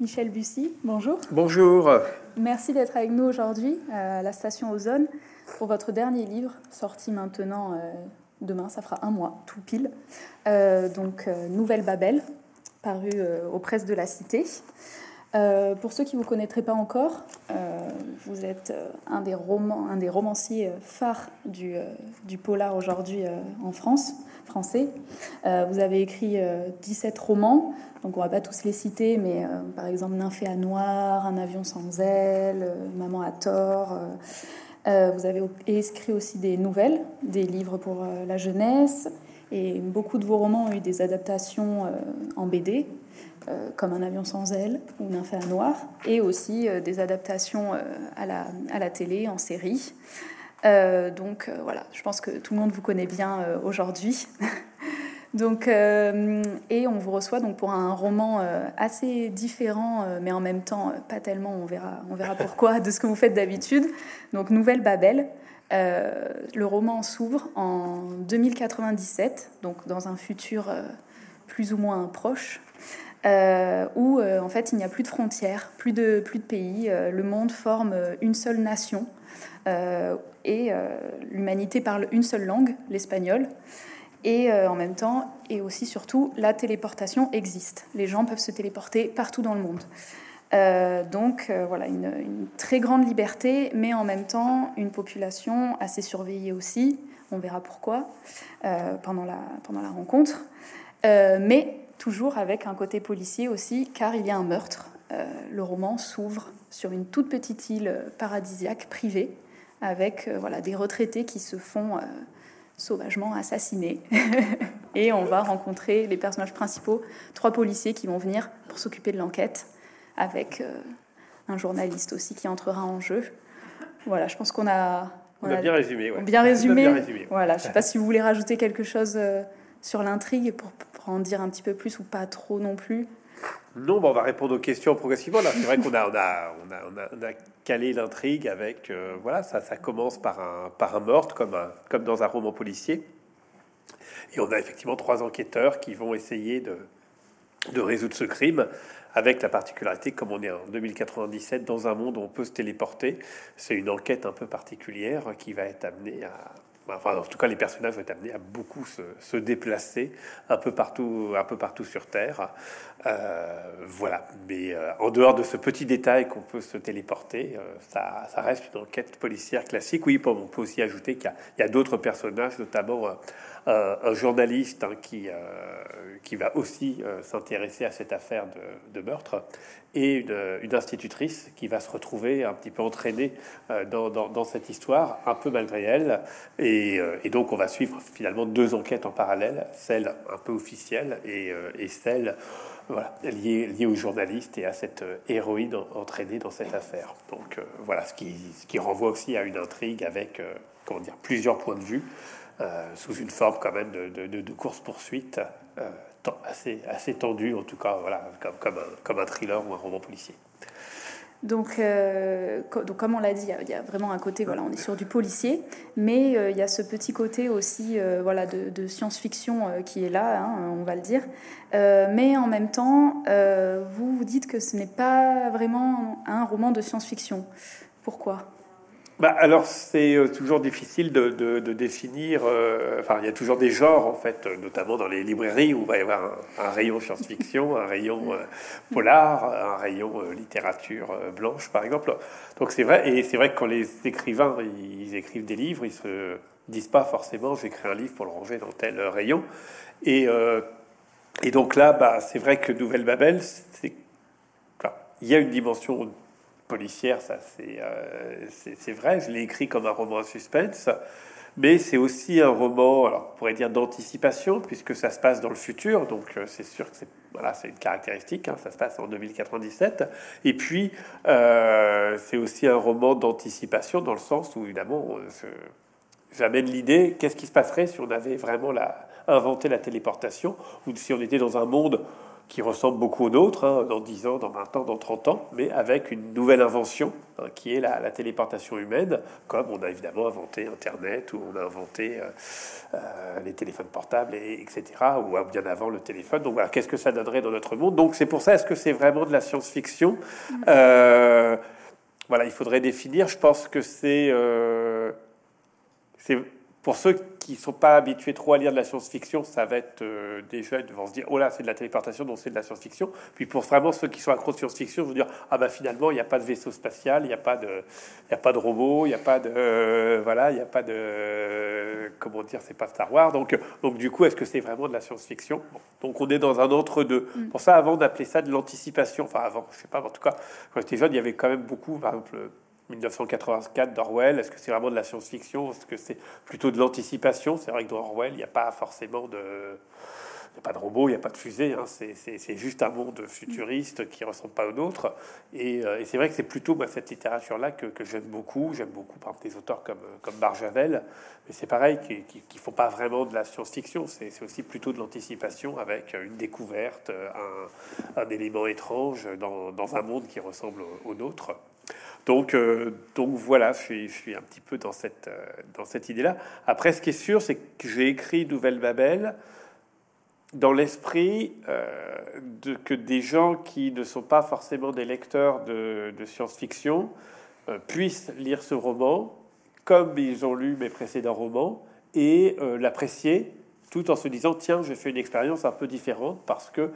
Michel Bussy, bonjour. Bonjour. Merci d'être avec nous aujourd'hui à la station Ozone pour votre dernier livre, sorti maintenant euh, demain, ça fera un mois, tout pile. Euh, donc, euh, Nouvelle Babel, paru aux presses de la Cité. pour ceux qui ne vous connaîtraient pas encore, vous êtes un, des romans, un des romanciers phares du, du polar aujourd'hui en France, français. vous avez écrit 17 romans, donc on va pas tous les citer, mais par exemple Nymphée à noir, Un avion sans aile, Maman à tort. Euh, vous avez écrit aussi des nouvelles, des livres pour euh, la jeunesse, et beaucoup de vos romans ont eu des adaptations euh, en BD, comme Un avion sans aile ou Nymphe à noir, et aussi des adaptations à, la, télé, en série. Donc voilà, je pense que tout le monde vous connaît bien aujourd'hui. Donc, euh, et on vous reçoit donc pour un roman euh, assez différent, euh, mais en même temps pas tellement. On verra, on verra pourquoi de ce que vous faites d'habitude. Donc, Nouvelle Babel. le roman s'ouvre en 2097, donc dans un futur plus ou moins proche, où en fait il n'y a plus de frontières, plus de, plus de pays. le monde forme une seule nation et l'humanité parle une seule langue, l'espagnol. Et euh, en même temps, et aussi surtout, la téléportation existe. Les gens peuvent se téléporter partout dans le monde. Euh, donc euh, voilà, une, très grande liberté, mais en même temps une population assez surveillée aussi. On verra pourquoi pendant, la, pendant la rencontre. mais toujours avec un côté policier aussi, car il y a un meurtre. le roman s'ouvre sur une toute petite île paradisiaque privée, avec voilà, des retraités qui se font sauvagement assassiné. et on va rencontrer les personnages principaux, trois policiers qui vont venir pour s'occuper de l'enquête, avec euh, un journaliste aussi qui entrera en jeu. Voilà, je pense qu'on a, on, a, bien résumé. Bien résumé. Voilà, je ne sais pas si vous voulez rajouter quelque chose euh, sur l'intrigue pour, en dire un petit peu plus ou pas trop non plus. Non, on va répondre aux questions progressivement. Là, c'est vrai qu'on a, on a, calé l'intrigue avec, euh, voilà, ça, ça commence par un, par meurtre, comme, comme dans un roman policier. Et on a effectivement trois enquêteurs qui vont essayer de, de résoudre ce crime, avec la particularité, comme on est en 2097, dans un monde où on peut se téléporter, c'est une enquête un peu particulière qui va être amenée à, Enfin, en tout cas, les personnages vont être amenés à beaucoup se, déplacer un peu partout, un peu partout sur Terre. Euh, voilà. Mais euh, en dehors de ce petit détail qu'on peut se téléporter, euh, ça, reste une enquête policière classique. Oui, on peut aussi ajouter qu'il y a, d'autres personnages, notamment un, journaliste hein, qui, qui va aussi s'intéresser à cette affaire de, meurtre et une, institutrice qui va se retrouver un petit peu entraînée dans, dans, cette histoire, un peu malgré elle. Et, et, donc, on va suivre finalement deux enquêtes en parallèle, celle un peu officielle et, et celle voilà, lié, lié aux journalistes et à cette euh, héroïne entraînée dans cette affaire. Donc euh, voilà, ce qui, ce qui renvoie aussi à une intrigue avec euh, comment dire, plusieurs points de vue, sous une forme quand même de, de, course-poursuite assez, assez tendue, en tout cas, voilà, comme, comme, un, comme un thriller ou un roman policier. Donc, euh, donc, comme on l'a dit, il y, a vraiment un côté, voilà, on est sur du policier, mais euh, il y a ce petit côté aussi, euh, voilà, de, science-fiction qui est là, hein, on va le dire. mais en même temps, vous vous dites que ce n'est pas vraiment un roman de science-fiction. Pourquoi? Bah, alors c'est euh, toujours difficile de, définir. Euh, il y a toujours des genres en fait, notamment dans les librairies où il va y avoir un, rayon science-fiction, un rayon euh, polar, un rayon littérature blanche, par exemple. Donc c'est vrai, et c'est vrai que quand les écrivains ils écrivent des livres, ils se disent pas forcément j'écris un livre pour le ranger dans tel rayon. Et, et donc là, bah, c'est vrai que Nouvelle Babel, c'est il y a une dimension policière, ça euh, c'est vrai. Je l'ai écrit comme un roman à suspense, mais c'est aussi un roman, alors on pourrait dire d'anticipation, puisque ça se passe dans le futur, donc euh, c'est sûr que c'est voilà, une caractéristique, hein, ça se passe en 2097. Et puis, euh, c'est aussi un roman d'anticipation dans le sens où, évidemment, j'amène l'idée qu'est-ce qui se passerait si on avait vraiment la, inventé la téléportation, ou si on était dans un monde qui ressemble beaucoup aux nôtres, hein, dans 10 ans, dans 20 ans, dans 30 ans, mais avec une nouvelle invention, hein, qui est la, téléportation humaine, comme on a évidemment inventé Internet, ou on a inventé euh, euh, les téléphones portables, et, etc., ou bien avant le téléphone. Donc voilà, qu'est-ce que ça donnerait dans notre monde? Donc c'est pour ça, est-ce que c'est vraiment de la science-fiction? Euh, Voilà, il faudrait définir. Je pense que c'est... c'est pour ceux qui ne sont pas habitués trop à lire de la science-fiction, ça va être euh, déjà, ils vont se dire, oh là, c'est de la téléportation, donc c'est de la science-fiction. Puis pour vraiment ceux qui sont accros de science-fiction, veux dire, ah bah finalement, il n'y a pas de vaisseau spatial, il n'y a pas de, il a pas de robot, il n'y a pas de, euh, voilà, il n'y a pas de, comment dire, c'est pas Star Wars. Donc, donc du coup, est-ce que c'est vraiment de la science-fiction? Donc on est dans un entre-deux. Mm. Pour ça, avant d'appeler ça de l'anticipation, enfin avant, je sais pas, en tout cas, quand j'étais jeune, il y avait quand même beaucoup, par exemple 1984 d'Orwell, est-ce que c'est vraiment de la science-fiction? Est-ce que c'est plutôt de l'anticipation? C'est vrai que dans Orwell, il n'y a pas forcément de... Il n'y a pas de robot, il n'y a pas de fusée, hein. c'est juste un monde futuriste qui ne ressemble pas au nôtre. Et, euh, et c'est vrai que c'est plutôt cette littérature-là que, j'aime beaucoup. J'aime beaucoup, par exemple, des auteurs comme, comme Barjavel, mais c'est pareil, qui ne font pas vraiment de la science-fiction, c'est aussi plutôt de l'anticipation avec une découverte, un, un élément étrange dans, dans, un monde qui ressemble au nôtre. Donc, euh, donc voilà, je suis, je un petit peu dans cette, euh, cette idée-là. Après, ce qui est sûr, c'est que j'ai écrit Nouvelle Babel dans l'esprit euh, de, que des gens qui ne sont pas forcément des lecteurs de, de science-fiction puissent lire ce roman comme ils ont lu mes précédents romans et l'apprécier tout en se disant tiens j'ai fait une expérience un peu différente parce que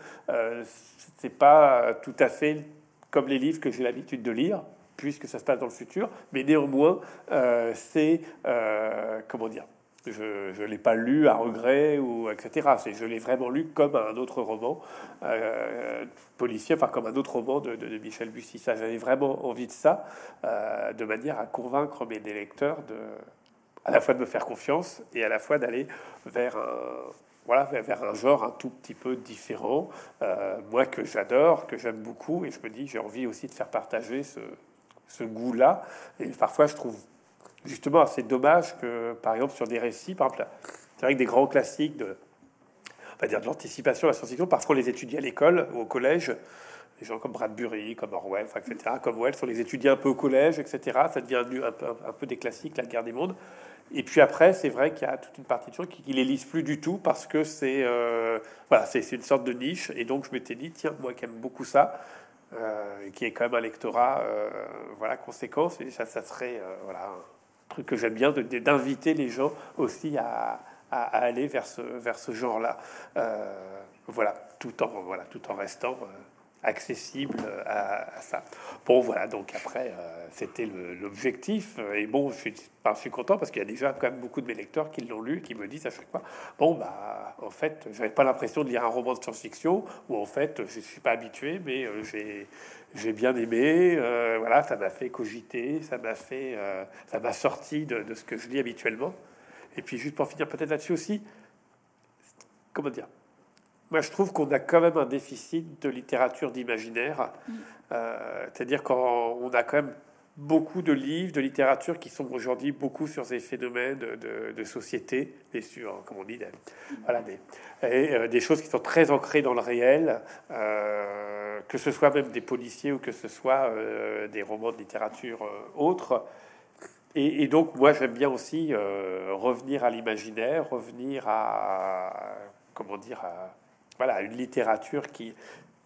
c'est pas tout à fait comme les livres que j'ai l'habitude de lire puisque ça se passe dans le futur, mais néanmoins, euh, c'est, euh, comment dire, je ne l'ai pas lu à regret, ou etc. C'est, je l'ai vraiment lu comme un autre roman euh, policier, enfin comme un autre roman de, Michel Bussy. Ça, j'avais vraiment envie de ça, de manière à convaincre mes lecteurs de, à la fois de me faire confiance et à la fois d'aller vers un, voilà, vers un genre un tout petit peu différent, moi que j'adore, que j'aime beaucoup, et je me dis j'ai envie aussi de faire partager ce, ce goût-là. Et parfois, je trouve justement assez dommage que, par exemple, sur des récits, par exemple, c'est vrai que des grands classiques de, on va dire de l'anticipation à la science-fiction, parfois on les étudie à l'école ou au collège. Des gens comme Bradbury, comme Orwell, etc., comme Wells, on les étudie un peu au collège, etc. Ça devient un peu, des classiques, la guerre des mondes. Et puis après, c'est vrai qu'il y a toute une partie de gens qui, ne les lisent plus du tout parce que c'est euh, voilà, c'est une sorte de niche. Et donc je m'étais dit, tiens, moi qui aime beaucoup ça, euh, qui est quand même un lectorat euh, voilà, conséquent. Ça, ça serait euh, voilà, un truc que j'aime bien, d'inviter les gens aussi à, à, aller vers ce, vers ce genre-là. voilà, tout en, voilà, tout en restant accessible à, ça. Bon, voilà, donc après, euh, c'était l'objectif. Et bon, je suis, suis content parce qu'il y a déjà quand même beaucoup de mes lecteurs qui l'ont lu, qui me disent à chaque fois Bon, bah, en fait, j'avais pas l'impression de lire un roman de science-fiction, ou en fait, je suis pas habitué, mais euh, j'ai bien aimé. Euh, voilà, ça m'a fait cogiter, ça m'a fait, ça m'a sorti de ce que je lis habituellement. Et puis, juste pour finir, peut-être là-dessus aussi, comment dire? Moi, je trouve qu'on a quand même un déficit de littérature d'imaginaire. Euh, c'est-à-dire qu'on a quand même beaucoup de livres, de littérature qui sont aujourd'hui beaucoup sur ces phénomènes de, société et sur, comme on dit, des, voilà, des, euh, des choses qui sont très ancrées dans le réel, euh, que ce soit même des policiers ou que ce soit des romans de littérature autres. Et, donc, moi, j'aime bien aussi revenir à l'imaginaire, revenir à, comment dire, voilà, une littérature qui,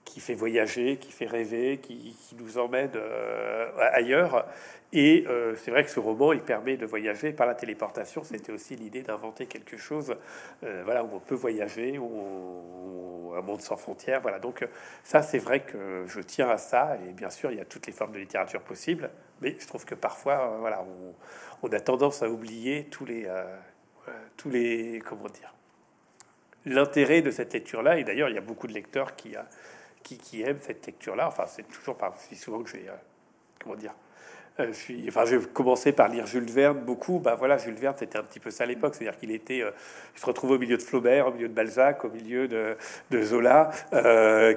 qui fait voyager, qui fait rêver, qui, nous emmène euh, ailleurs. Et euh, c'est vrai que ce roman, il permet de voyager par la téléportation. C'était aussi l'idée d'inventer quelque chose, euh, voilà, où on peut voyager, où un monde sans frontières. Voilà, donc ça, c'est vrai que je tiens à ça. Et bien sûr, il y a toutes les formes de littérature possibles, mais je trouve que parfois, voilà, on, on, a tendance à oublier tous les, tous les, comment dire, l'intérêt de cette lecture-là. Et d'ailleurs, il y a beaucoup de lecteurs qui, euh, qui, qui aiment cette lecture-là. Enfin, c'est toujours pas si souvent que j'ai, euh, comment dire, euh, je suis, enfin, j'ai commencé par lire Jules Verne beaucoup. Bah voilà, Jules Verne, c'était un petit peu ça à l'époque, c'est-à-dire qu'il était, il se retrouvait au milieu de Flaubert, au milieu de Balzac, au milieu de, de Zola,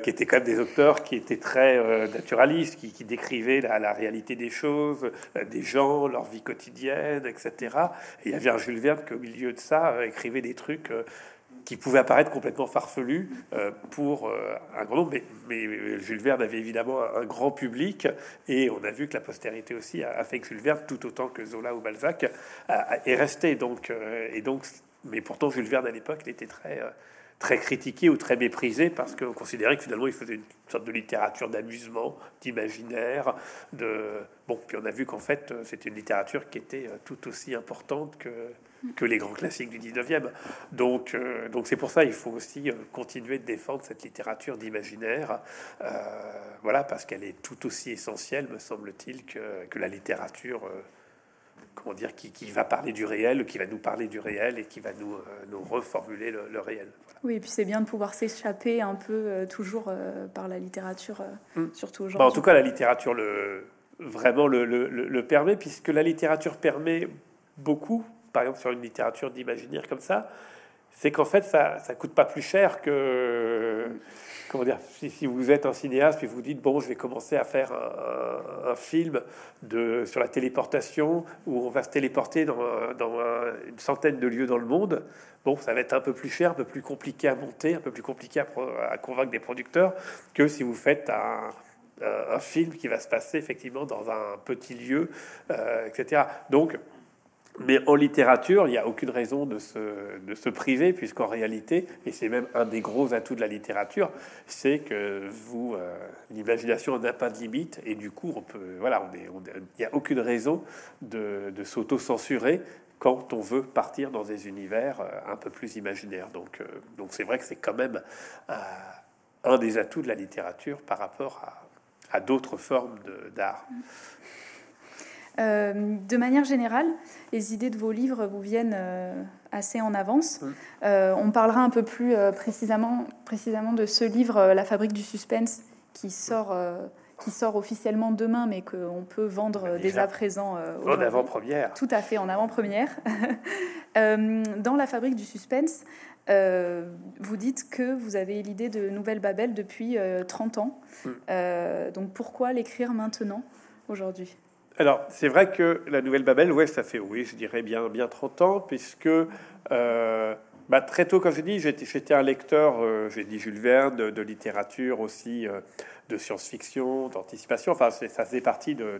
qui étaient quand même des auteurs qui étaient très naturalistes, qui, qui décrivaient la, la, réalité des choses, des gens, leur vie quotidienne, etc. Et il y avait un Jules Verne qui, au milieu de ça, écrivait des trucs qui pouvait apparaître complètement farfelu euh, pour euh, un grand nombre. Mais, mais, Jules Verne avait évidemment un grand public et on a vu que la postérité aussi a, fait que Jules Verne, tout autant que Zola ou Balzac, est resté. Donc, et donc, mais pourtant Jules Verne à l'époque, il était très très critiqué ou très méprisé parce qu'on considérait que finalement il faisait une sorte de littérature d'amusement, d'imaginaire, de bon. Puis on a vu qu'en fait c'était une littérature qui était tout aussi importante que que les grands classiques du 19e. Donc, euh, donc c'est pour ça il faut aussi euh, continuer de défendre cette littérature d'imaginaire, euh, voilà, parce qu'elle est tout aussi essentielle, me semble-t-il, que, que, la littérature, comment dire, qui, qui, va parler du réel, qui va nous parler du réel et qui va nous, nous reformuler le, réel. Oui, et puis c'est bien de pouvoir s'échapper un peu toujours par la littérature, mm. surtout aujourd'hui. Bah, en tout cas, la littérature le vraiment le, le, le permet, puisque la littérature permet beaucoup par exemple sur une littérature d'imaginaire comme ça, c'est qu'en fait, ça ne coûte pas plus cher que. Comment dire si, vous êtes un cinéaste puis vous dites bon je vais commencer à faire un, film de sur la téléportation où on va se téléporter dans, une centaine de lieux dans le monde bon ça va être un peu plus cher un peu plus compliqué à monter un peu plus compliqué à, convaincre des producteurs que si vous faites un, un, film qui va se passer effectivement dans un petit lieu euh, etc donc mais en littérature, il n'y a aucune raison de se, de se priver, puisqu'en réalité, et c'est même un des gros atouts de la littérature, c'est que vous, euh, l'imagination n'a pas de limite, et du coup, on peut, voilà, on est, il n'y a aucune raison de, de s'auto-censurer quand on veut partir dans des univers euh, un peu plus imaginaires. Donc, euh, donc c'est vrai que c'est quand même un des atouts de la littérature par rapport à, à d'autres formes d'art. Euh, de manière générale, les idées de vos livres vous viennent euh, assez en avance. Euh, on parlera un peu plus précisément, précisément de ce livre, La fabrique du suspense, qui sort, qui sort officiellement demain, mais qu'on peut vendre dès à présent. en avant-première. Tout à fait, en avant-première. dans La fabrique du suspense, vous dites que vous avez l'idée de Nouvelle Babel depuis 30 ans. donc pourquoi l'écrire maintenant, aujourd'hui? Alors, c'est vrai que la Nouvelle Babel, ouais, ça fait, oui, je dirais bien, bien 30 ans, puisque euh, bah, très tôt, quand j'ai dit, j'étais un lecteur, euh, j'ai dit Jules Verne, de, littérature aussi, euh, de science-fiction, d'anticipation, enfin, ça faisait partie de,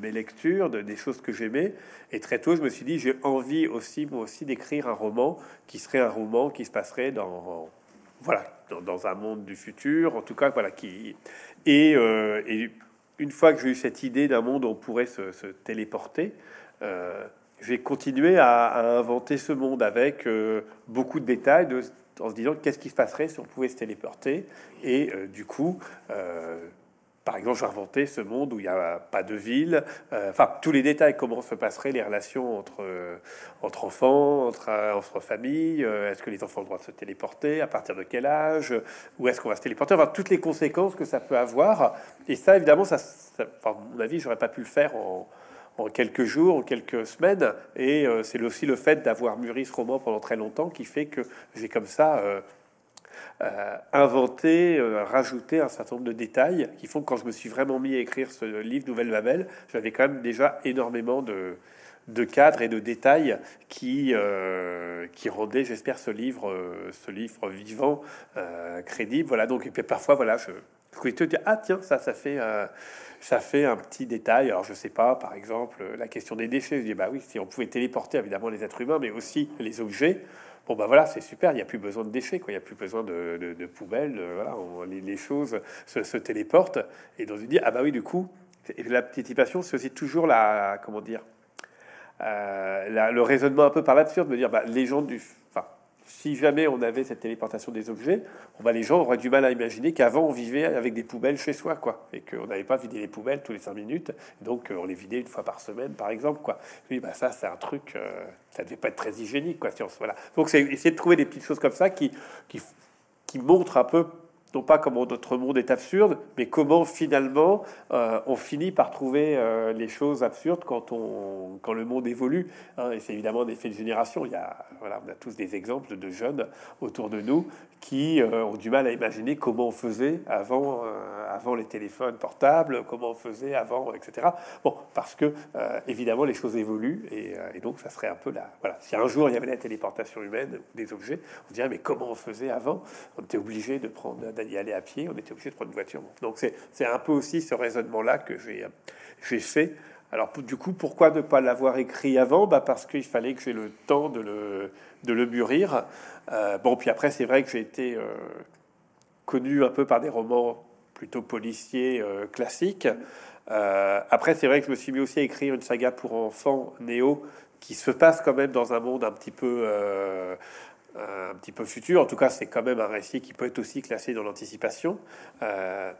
mes lectures, de, des choses que j'aimais. Et très tôt, je me suis dit, j'ai envie aussi, moi aussi, d'écrire un roman qui serait un roman qui se passerait dans, voilà, dans, un monde du futur, en tout cas, voilà, qui. Et une fois que j'ai eu cette idée d'un monde où on pourrait se, téléporter, euh, j'ai continué à, inventer ce monde avec euh, beaucoup de détails, en se disant qu'est-ce qui se passerait si on pouvait se téléporter? Et euh, du coup, par exemple, j'ai inventé ce monde où il n'y a pas de ville. Euh, enfin, tous les détails, comment se passeraient les relations entre, euh, entre enfants, entre, euh, entre familles. est-ce que les enfants ont le droit de se téléporter À partir de quel âge Où est-ce qu'on va se téléporter Enfin, toutes les conséquences que ça peut avoir. Et ça, évidemment, ça, enfin, mon avis, j'aurais pas pu le faire en, en quelques jours, en quelques semaines. Et c'est aussi le fait d'avoir mûri ce roman pendant très longtemps qui fait que j'ai comme ça euh, inventer, euh, rajouter un certain nombre de détails qui font que quand je me suis vraiment mis à écrire ce livre Nouvelle Babel, j'avais quand même déjà énormément de, de cadres et de détails qui, euh, qui rendaient, j'espère, ce livre, ce livre vivant, crédible. Voilà, donc, et puis parfois, voilà, je, je te dire, ah tiens, ça, ça fait, ça fait un petit détail. Alors, je sais pas, par exemple, la question des déchets. Je dis, bah oui, si on pouvait téléporter évidemment les êtres humains, mais aussi les objets, Bon, ben voilà, c'est super, il n'y a plus besoin de déchets, quoi. il n'y a plus besoin de, poubelles, euh, voilà, les, choses se, téléportent. Et dans une dit, ah bah oui, du coup, la participation, c'est aussi toujours la, comment dire, euh, le raisonnement un peu par là-dessus, de me dire, bah, les gens du, si jamais on avait cette téléportation des objets, on va les gens auraient du mal à imaginer qu'avant on vivait avec des poubelles chez soi, quoi, et qu'on n'avait pas vidé les poubelles tous les cinq minutes, donc euh, on les vidait une fois par semaine, par exemple, quoi. Oui, bah ça c'est un truc, euh, ça devait pas être très hygiénique, quoi. Si voilà. Donc c'est essayer de trouver des petites choses comme ça qui, qui, qui montrent un peu non pas comment notre monde est absurde, mais comment finalement euh, on finit par trouver euh, les choses absurdes quand, on, quand le monde évolue. Hein. et c'est évidemment un effet de génération. Il y a, voilà, on a tous des exemples de jeunes autour de nous qui euh, ont du mal à imaginer comment on faisait avant, avant les téléphones portables, comment on faisait avant, etc. Bon, parce que évidemment les choses évoluent et, et, donc ça serait un peu là. Voilà, si un jour il y avait la téléportation humaine des objets, on dirait mais comment on faisait avant? On était obligé de prendre d'y aller à pied, on était obligé de prendre une voiture. Donc c'est un peu aussi ce raisonnement-là que j'ai fait. Alors du coup, pourquoi ne pas l'avoir écrit avant? Bah Parce qu'il fallait que j'ai le temps de le, de le mûrir. Euh, bon, puis après, c'est vrai que j'ai été euh, connu un peu par des romans plutôt policiers euh, classiques. après, c'est vrai que je me suis mis aussi à écrire une saga pour enfants, Néo, qui se passe quand même dans un monde un petit peu un petit peu futur. En tout cas, c'est quand même un récit qui peut être aussi classé dans l'anticipation. Euh,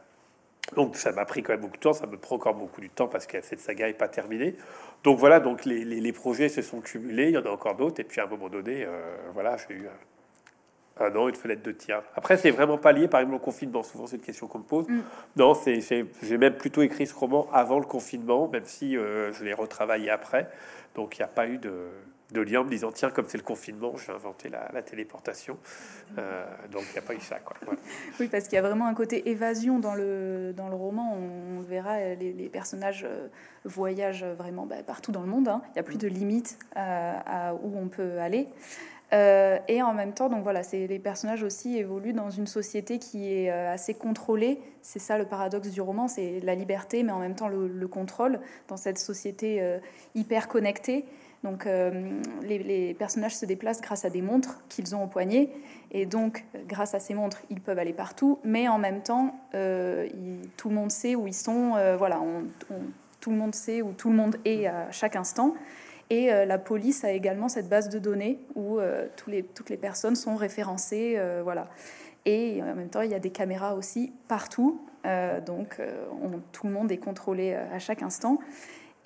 donc ça m'a pris quand même beaucoup de temps, ça me prend encore beaucoup de temps parce que cette saga n'est pas terminée. Donc voilà, donc les, les, projets se sont cumulés, il y en a encore d'autres, et puis à un moment donné, euh, voilà, j'ai eu un an, une fenêtre de tir. Après, c'est vraiment pas lié, par exemple, au confinement. Souvent, c'est une question qu'on me pose. Mm. Non, c'est, j'ai même plutôt écrit ce roman avant le confinement, même si euh, je l'ai retravaillé après. Donc il n'y a pas eu de, de lien en me disant tiens comme c'est le confinement je vais inventer la, téléportation. Euh, donc il n'y a pas eu ça quoi. Oui parce qu'il y a vraiment un côté évasion dans le dans le roman. On, verra les, personnages euh, voyagent vraiment bah, partout dans le monde hein. il n'y a plus de limite euh, à, où on peut aller. Et en même temps donc voilà c'est les personnages aussi évoluent dans une société qui est assez contrôlée. C'est ça le paradoxe du roman c'est la liberté mais en même temps le contrôle dans cette société hyper connectée donc euh, les, personnages se déplacent grâce à des montres qu'ils ont au poignet. Et donc, grâce à ces montres, ils peuvent aller partout. Mais en même temps, euh, tout le monde sait où ils sont. Euh, voilà, tout le monde sait où tout le monde est à chaque instant. Et la police a également cette base de données où tous toutes les personnes sont référencées. voilà. Et en même temps, il y a des caméras aussi partout. donc, tout le monde est contrôlé à chaque instant.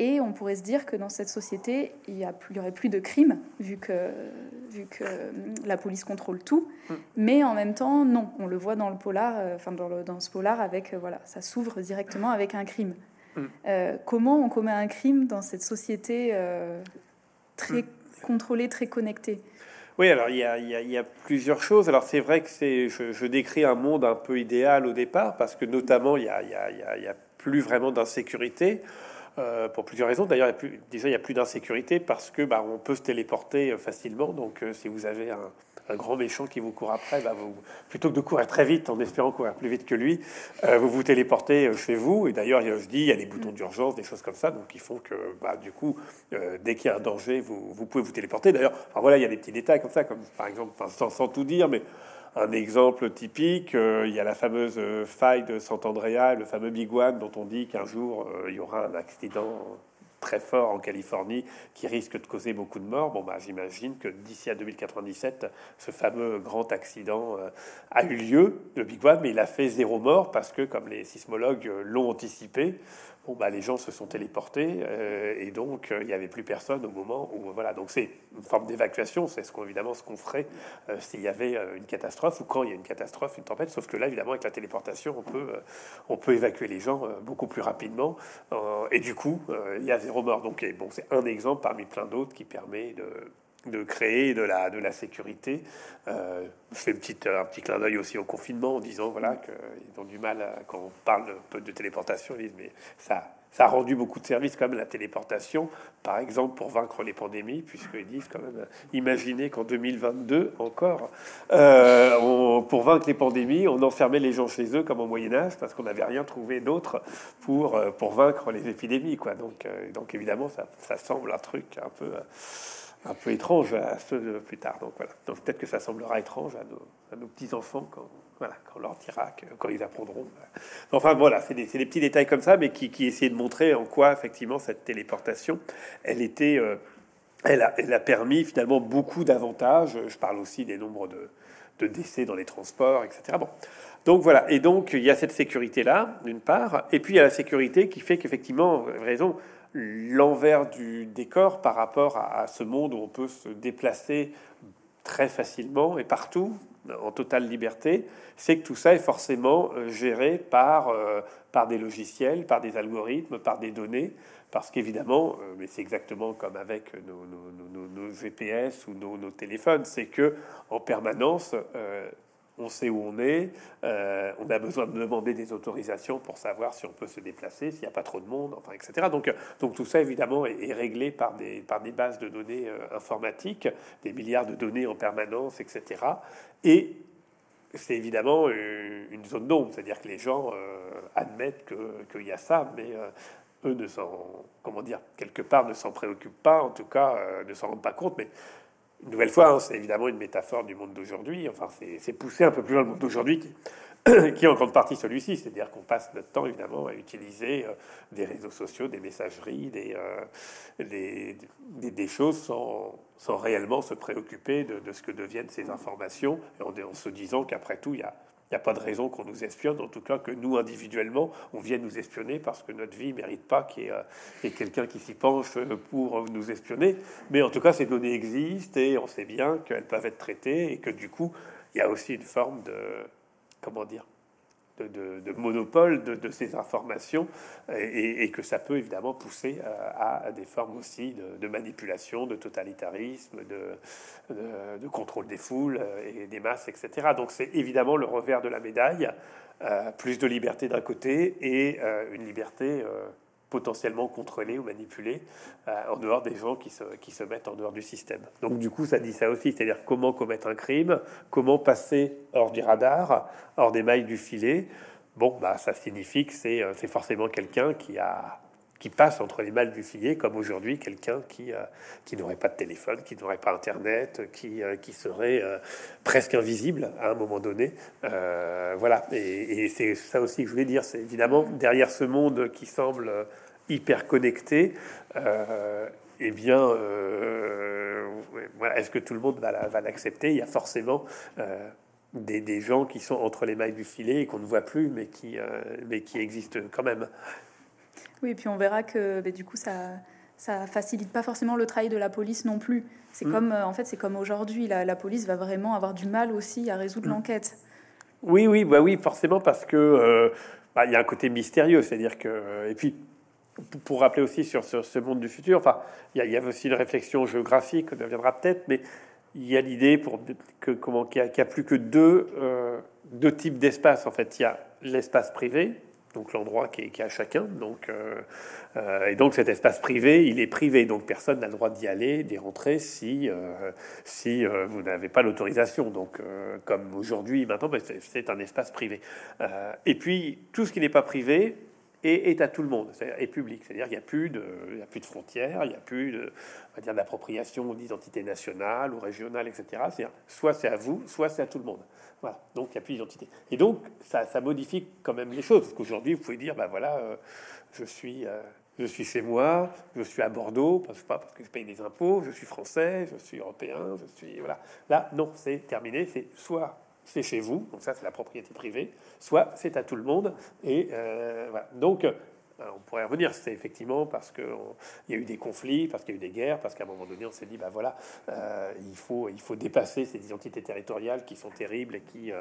Et on pourrait se dire que dans cette société, il n'y aurait plus de crimes, vu que, vu que euh, la police contrôle tout. Mm. Mais en même temps, non. On le voit dans le polar, euh, enfin dans, dans, ce polar, avec, euh, voilà, ça s'ouvre directement avec un crime. Mm. comment on commet un crime dans cette société très contrôlée, très connectée? Oui, alors il y, a, il, y a, plusieurs choses. Alors c'est vrai que c'est, je, je, décris un monde un peu idéal au départ, parce que notamment il n'y a, a, plus vraiment d'insécurité. Euh, pour plusieurs raisons. D'ailleurs, déjà, il n'y a plus d'insécurité parce que bah, on peut se téléporter euh, facilement. Donc, euh, si vous avez un, grand méchant qui vous court après, bah, vous, plutôt que de courir très vite en espérant courir plus vite que lui, vous vous téléportez chez vous. Et d'ailleurs, je dis, il y a des boutons d'urgence, des choses comme ça, donc ils font que, bah, du coup, dès qu'il y a un danger, vous, vous pouvez vous téléporter. D'ailleurs, voilà, il y a des petits détails comme ça, comme par exemple, sans, sans tout dire, mais un exemple typique, euh, il y a la fameuse euh, faille de Sant'Andrea, le fameux Big One dont on dit qu'un jour euh, il y aura un accident très fort en Californie qui risque de causer beaucoup de morts. Bon, bah, j'imagine que d'ici à 2097, ce fameux grand accident a eu lieu, le Big One, mais il a fait zéro mort parce que, comme les sismologues l'ont anticipé, bon, bah, les gens se sont téléportés euh, et donc euh, il n'y avait plus personne au moment où voilà. Donc c'est une forme d'évacuation c'est ce qu'on évidemment ce qu'on ferait euh, s'il y avait une catastrophe ou quand il y a une catastrophe une tempête. Sauf que là évidemment avec la téléportation on peut on peut évacuer les gens beaucoup plus rapidement et du coup il y a zéro mort. Donc bon c'est un exemple parmi plein d'autres qui permet de de créer de la, de la sécurité. Euh, un petit clin d'œil aussi au confinement en disant voilà qu'ils ont du mal quand on parle un peu de téléportation, ils disent mais ça, ça a rendu beaucoup de services quand même la téléportation, par exemple pour vaincre les pandémies, puisqu'ils disent quand même imaginez qu'en 2022 encore, euh, pour vaincre les pandémies, on enfermait les gens chez eux comme au Moyen Âge parce qu'on n'avait rien trouvé d'autre pour, euh, pour vaincre les épidémies quoi. Donc, donc évidemment ça, ça semble un truc un peu un peu étrange à ceux de plus tard. Donc voilà. Donc peut-être que ça semblera étrange à nos, à nos petits enfants quand voilà quand leur dira quand ils apprendront. Enfin voilà, c'est des, des, petits détails comme ça, mais qui, qui essayaient de montrer en quoi effectivement cette téléportation, elle était, euh, elle, a, elle a permis finalement beaucoup d'avantages. Je parle aussi des nombres de, de décès dans les transports, etc. Bon. Donc voilà, et donc il y a cette sécurité-là, d'une part, et puis il y a la sécurité qui fait qu'effectivement, raison, l'envers du décor par rapport à, ce monde où on peut se déplacer très facilement et partout, en totale liberté, c'est que tout ça est forcément géré par, par des logiciels, par des algorithmes, par des données. Parce qu'évidemment, mais c'est exactement comme avec nos, GPS ou nos, téléphones, c'est que en permanence, on sait où on est, euh, on a besoin de demander des autorisations pour savoir si on peut se déplacer, s'il n'y a pas trop de monde, enfin, etc. Donc, euh, donc tout ça, évidemment, est, réglé par des, par des bases de données euh, informatiques, des milliards de données en permanence, etc. Et c'est évidemment une zone d'ombre, c'est-à-dire que les gens admettent qu'il y a ça, mais eux ne s'en, comment dire, quelque part ne s'en préoccupent pas, en tout cas ne s'en rendent pas compte, mais une nouvelle fois, hein, c'est évidemment une métaphore du monde d'aujourd'hui. Enfin, c'est poussé un peu plus loin le monde d'aujourd'hui, qui, est en grande partie celui-ci. C'est-à-dire qu'on passe notre temps, évidemment, à utiliser euh, des réseaux sociaux, des messageries, des, euh, des, des, choses sans, sans, réellement se préoccuper de, ce que deviennent ces informations, en, en se disant qu'après tout, il y a n'y a pas de raison qu'on nous espionne, en tout cas que nous, individuellement, on vienne nous espionner parce que notre vie ne mérite pas qu'il y ait, quelqu'un qui s'y penche pour nous espionner. Mais en tout cas, ces données existent et on sait bien qu'elles peuvent être traitées et que du coup, il y a aussi une forme de, comment dire, de, monopole de, ces informations et, que ça peut évidemment pousser euh, à, des formes aussi de, manipulation, de totalitarisme, de, contrôle des foules euh, et des masses, etc. Donc c'est évidemment le revers de la médaille, euh, plus de liberté d'un côté et une liberté potentiellement contrôlés ou manipulés euh, en dehors des gens qui se, qui se mettent en dehors du système. Donc du coup, ça dit ça aussi, c'est-à-dire comment commettre un crime, comment passer hors du radar, hors des mailles du filet. Bon, bah, ça signifie que c'est euh, forcément quelqu'un qui a qui passe entre les mailles du filet, comme aujourd'hui quelqu'un qui, euh, qui n'aurait pas de téléphone, qui n'aurait pas Internet, qui, euh, qui serait euh, presque invisible à un moment donné. voilà, et, c'est ça aussi que je voulais dire, c'est évidemment derrière ce monde qui semble hyper connecté, eh bien, est-ce que tout le monde va l'accepter? Il y a forcément... Des, des, gens qui sont entre les mailles du filet et qu'on ne voit plus, mais qui, mais qui existent quand même. Oui, et puis on verra que bah, du coup, ça ça facilite pas forcément le travail de la police non plus. C'est mm. comme, euh, en fait, c'est comme aujourd'hui, la, la, police va vraiment avoir du mal aussi à résoudre mm. l'enquête. Oui, oui, bah oui, forcément, parce que euh, bah, il y a un côté mystérieux, c'est-à-dire que, et puis pour rappeler aussi sur, ce monde du futur, enfin, il y, a aussi une réflexion géographique, on reviendra peut-être, mais il y a l'idée pour que comment qu'il n'y a, plus que deux, euh, deux types d'espace. En fait, il y a l'espace privé, donc l'endroit qui est, qui à chacun. Donc, euh, euh, et donc cet espace privé, il est privé, donc personne n'a le droit d'y aller, d'y rentrer si, euh, si vous n'avez pas l'autorisation. Donc comme aujourd'hui, maintenant, ben, c'est un espace privé. et puis tout ce qui n'est pas privé, et est à tout le monde, c'est public, c'est-à-dire qu'il n'y a plus de, a plus de frontières, il n'y a plus de, on va dire d'appropriation d'identité nationale ou régionale, etc. C'est soit c'est à vous, soit c'est à tout le monde. Voilà, donc il n'y a plus d'identité. Et donc ça, ça, modifie quand même les choses, parce qu'aujourd'hui vous pouvez dire, ben voilà, euh, je suis, euh, je suis chez moi, je suis à Bordeaux, parce, pas parce que je paye des impôts, je suis français, je suis européen, je suis voilà. Là, non, c'est terminé, c'est soit c'est chez vous, donc ça c'est la propriété privée, soit c'est à tout le monde. Et euh. Donc euh, on pourrait revenir, c'est effectivement parce qu'il y a eu des conflits, parce qu'il y a eu des guerres, parce qu'à un moment donné on s'est dit, bah voilà, euh, il, faut, il faut dépasser ces identités territoriales qui sont terribles et qui,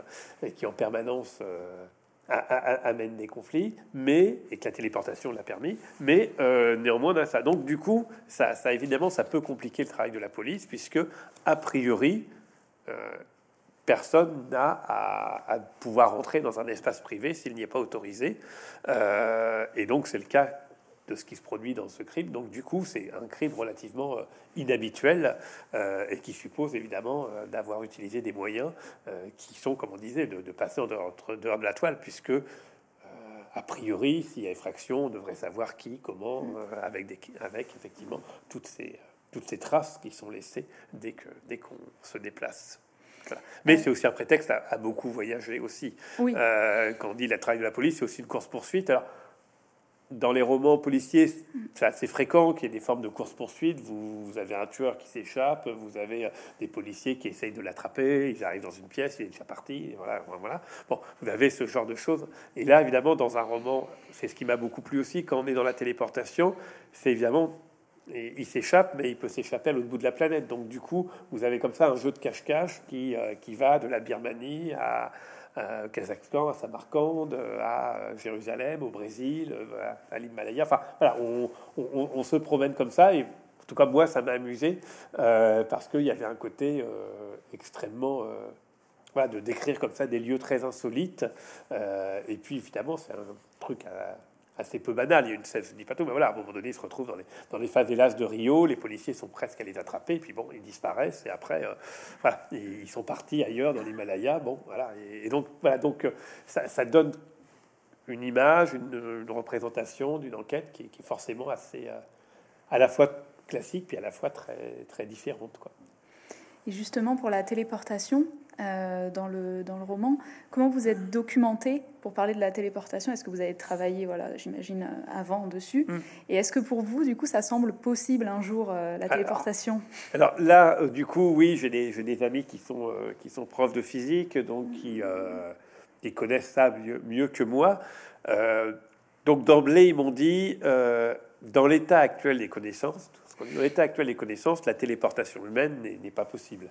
et qui en permanence amènent des conflits, mais et que la téléportation l'a permis, mais néanmoins ça. Donc du coup, ça, ça, évidemment, ça peut compliquer le travail de la police puisque a priori personne n'a à, pouvoir rentrer dans un espace privé s'il n'y est pas autorisé. Euh, et donc c'est le cas de ce qui se produit dans ce crime. Donc du coup, c'est un crime relativement euh, inhabituel euh, et qui suppose évidemment d'avoir utilisé des moyens qui sont, comme on disait, de, passer en dehors, dehors, de la toile, puisque a priori, s'il y a effraction, on devrait savoir qui, comment, avec, des, avec effectivement toutes ces, toutes ces traces qui sont laissées dès que dès qu'on se déplace. Mais c'est aussi un prétexte à, beaucoup voyager aussi. Euh, quand on dit la travail de la police, c'est aussi une course-poursuite. Alors, dans les romans policiers, c'est assez fréquent qu'il y ait des formes de course-poursuite. Vous, avez un tueur qui s'échappe, vous avez euh, des policiers qui essayent de l'attraper, ils arrivent dans une pièce, il est déjà parti, voilà, voilà. Bon, vous avez ce genre de choses. Et là, évidemment, dans un roman, c'est ce qui m'a beaucoup plu aussi, quand on est dans la téléportation, c'est évidemment il s'échappe, mais il peut s'échapper à l'autre bout de la planète. Donc du coup, vous avez comme ça un jeu de cache-cache qui, qui va de la Birmanie à, Kazakhstan, à Samarcande, à Jérusalem, au Brésil, à l'Himalaya. Enfin, voilà, on, se promène comme ça. Et tout cas, moi, ça m'a amusé parce qu'il y avait un côté extrêmement de décrire comme ça des lieux très insolites. Euh, et puis évidemment, c'est un truc assez peu banal. Il y a une je dis pas tout, mais voilà, à un moment donné, ils se retrouvent dans les, dans les favelas de Rio. Les policiers sont presque à les attraper. Puis bon, ils disparaissent. Et après, euh, voilà, ils sont partis ailleurs dans l'Himalaya. Bon, voilà. Et, donc, voilà, donc euh, ça, donne une image, une, représentation d'une enquête qui, qui, est forcément assez à la fois classique puis à la fois très, très différente. Quoi. Et justement, pour la téléportation, euh, dans, le, dans le roman. Comment vous êtes documenté pour parler de la téléportation? Est-ce que vous avez travaillé, voilà, j'imagine, euh, avant dessus? Mm. Et est-ce que pour vous, du coup, ça semble possible un jour, euh, la téléportation? alors, là, du coup, oui, j'ai des, des, amis qui sont, qui sont profs de physique, donc qui, qui connaissent ça mieux, mieux que moi. donc d'emblée, ils m'ont dit, dans l'état actuel des connaissances, dans l'état actuel des connaissances, la téléportation humaine n'est pas possible.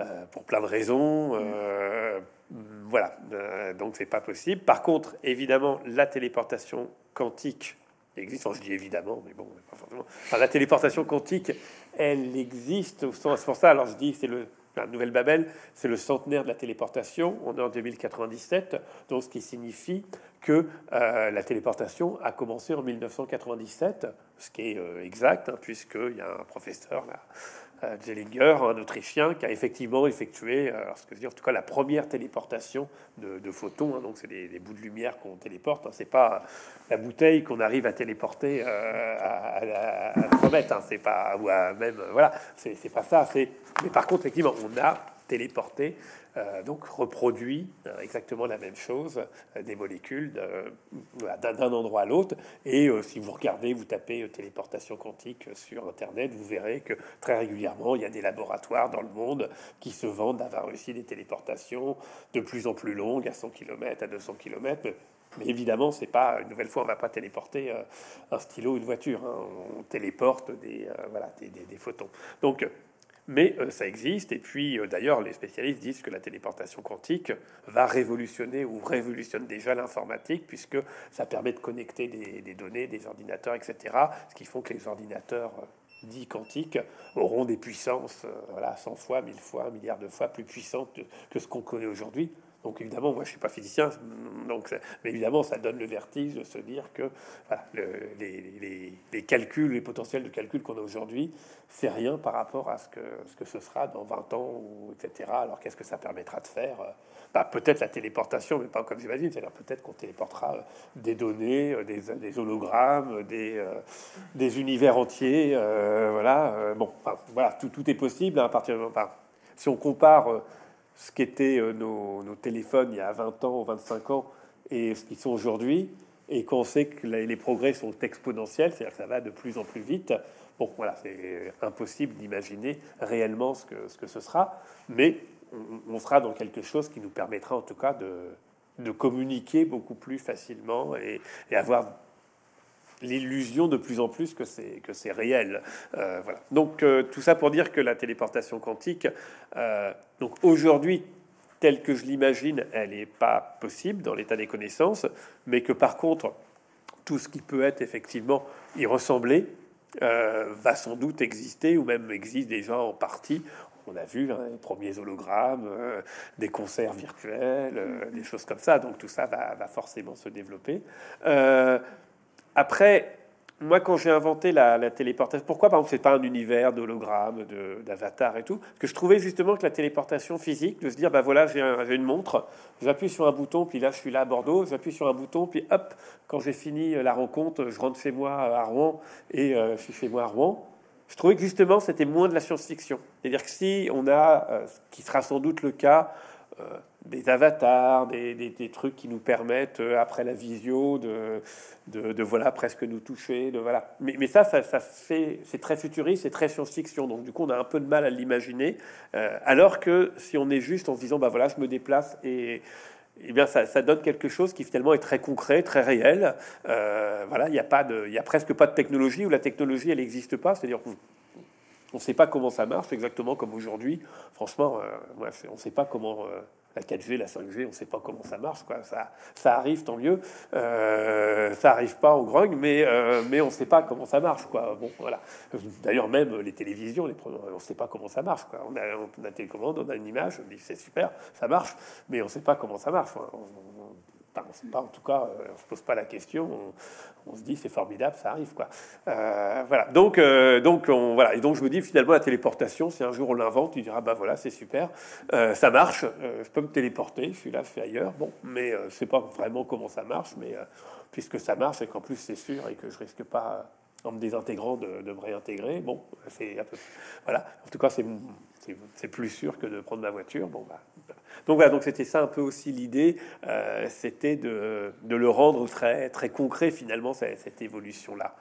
Euh, pour plein de raisons. Euh, voilà, euh, donc c'est pas possible. Par contre, évidemment, la téléportation quantique existe. je dis évidemment, mais bon, pas forcément. la téléportation quantique, elle existe au sens. C'est pour ça. Alors je dis, c'est le la Nouvelle Babel, c'est le centenaire de la téléportation. On est en 2097, donc ce qui signifie que la téléportation a commencé en 1997, ce qui est exact, hein, puisqu'il y a un professeur là, Zellinger, un Autrichien, qui a effectivement effectué, euh, alors ce que je dis, en tout cas la première téléportation de, photons. Hein. donc c'est des, bouts de lumière qu'on téléporte. Hein. c'est pas la bouteille qu'on arrive à téléporter euh, à, à, 3 mètres. Hein. c'est pas à même voilà, c'est pas ça. Mais par contre effectivement on a téléporté euh, donc reproduit euh, exactement la même chose euh, des molécules d'un endroit à l'autre. Et si vous regardez, vous tapez téléportation quantique sur Internet, vous verrez que très régulièrement, il y a des laboratoires dans le monde qui se vendent d'avoir réussi des téléportations de plus en plus longues, à 100 km, à 200 km. Mais évidemment, c'est pas une nouvelle fois, on va pas téléporter un stylo une voiture. Hein. on téléporte des, voilà, des, des, photons. Donc, mais euh, ça existe. Et puis, euh, d'ailleurs, les spécialistes disent que la téléportation quantique va révolutionner ou révolutionne déjà l'informatique, puisque ça permet de connecter des, données, des ordinateurs, etc. Ce qui font que les ordinateurs euh, dits quantiques auront des puissances, voilà, 100 fois, 1000 fois, un milliard de fois plus puissantes que ce qu'on connaît aujourd'hui. Donc évidemment, moi je suis pas physicien, donc mais évidemment ça donne le vertige de se dire que les, calculs, les potentiels de calcul qu'on a aujourd'hui, c'est rien par rapport à ce que, ce sera dans 20 ans, ou etc. Alors qu'est-ce que ça permettra de faire bah, Peut-être la téléportation, mais pas comme j'imagine, c'est-à-dire peut-être qu'on téléportera euh, des données, euh, des, hologrammes, des, euh, des univers entiers, voilà. bon, voilà, tout, tout, est possible hein, à partir de... Enfin, si on compare ce qu'étaient euh, nos, téléphones il y a 20 ans ou 25 ans et ce qu'ils sont aujourd'hui, et qu'on sait que les progrès sont exponentiels, c'est-à-dire que ça va de plus en plus vite. Bon, voilà, c'est impossible d'imaginer réellement ce que, ce que ce sera, mais on, sera dans quelque chose qui nous permettra en tout cas de, communiquer beaucoup plus facilement et avoir l'illusion de plus en plus que c'est que c'est réel. Euh, voilà. Donc euh, tout ça pour dire que la téléportation quantique, euh, donc aujourd'hui telle que je l'imagine, elle n'est pas possible dans l'état des connaissances, mais que par contre tout ce qui peut être effectivement y ressembler va sans doute exister ou même existe déjà en partie. On a vu hein, les premiers hologrammes, des concerts virtuels, des choses comme ça. Donc tout ça va, va forcément se développer. Après, moi, quand j'ai inventé la, téléportation, pourquoi par exemple c'est pas un univers d'hologramme, d'avatar et tout que je trouvais justement que la téléportation physique, de se dire, bah voilà, j'ai une montre, j'appuie sur un bouton, puis là je suis là à Bordeaux, j'appuie sur un bouton, puis hop, quand j'ai fini la rencontre, je rentre chez moi à Rouen et euh, je suis chez moi à Rouen. Je trouvais que justement c'était moins de la science-fiction. C'est-à-dire que si on a, euh, ce qui sera sans doute le cas, euh, des avatars, des, des, trucs qui nous permettent, euh, après la visio, de, de, voilà, presque nous toucher. De, voilà. mais, ça, ça, ça fait, c'est très futuriste, c'est très science-fiction. Donc, du coup, on a un peu de mal à l'imaginer. Euh, alors que si on est juste en se disant, bah voilà, je me déplace et, eh bien, ça, ça, donne quelque chose qui finalement est très concret, très réel. Euh, voilà, il n'y a pas de, il y a presque pas de technologie où la technologie elle n'existe pas. C'est-à-dire qu'on ne sait pas comment ça marche, exactement comme aujourd'hui. Franchement, on ne sait pas comment la 4G, la 5G, on ne sait pas comment ça marche. Quoi. Ça, ça arrive, tant mieux. Euh, ça arrive pas au grogne, mais, euh, mais on ne sait pas comment ça marche. Quoi. Bon, voilà. D'ailleurs, même les télévisions, les, on ne sait pas comment ça marche. Quoi. On, a, on télécommande, on a une image, on dit c'est super, ça marche, mais on ne sait pas comment ça marche. Sait pas, en tout cas, euh, on se pose pas la question. On, se dit c'est formidable, ça arrive quoi. Euh, voilà. Donc, euh, donc on, voilà. Et donc je me dis finalement la téléportation, si un jour on l'invente, tu diras bah voilà c'est super, ça marche, je peux me téléporter, je suis là, je suis ailleurs. Bon, mais je sais pas vraiment comment ça marche, mais puisque ça marche et qu'en plus c'est sûr et que je risque pas en me désintégrant de, de me réintégrer, bon, c'est voilà. En tout cas c'est plus sûr que de prendre ma voiture. Bon, bah, donc voilà, donc c'était ça un peu aussi l'idée, euh, c'était de, de, le rendre très très concret finalement cette évolution là.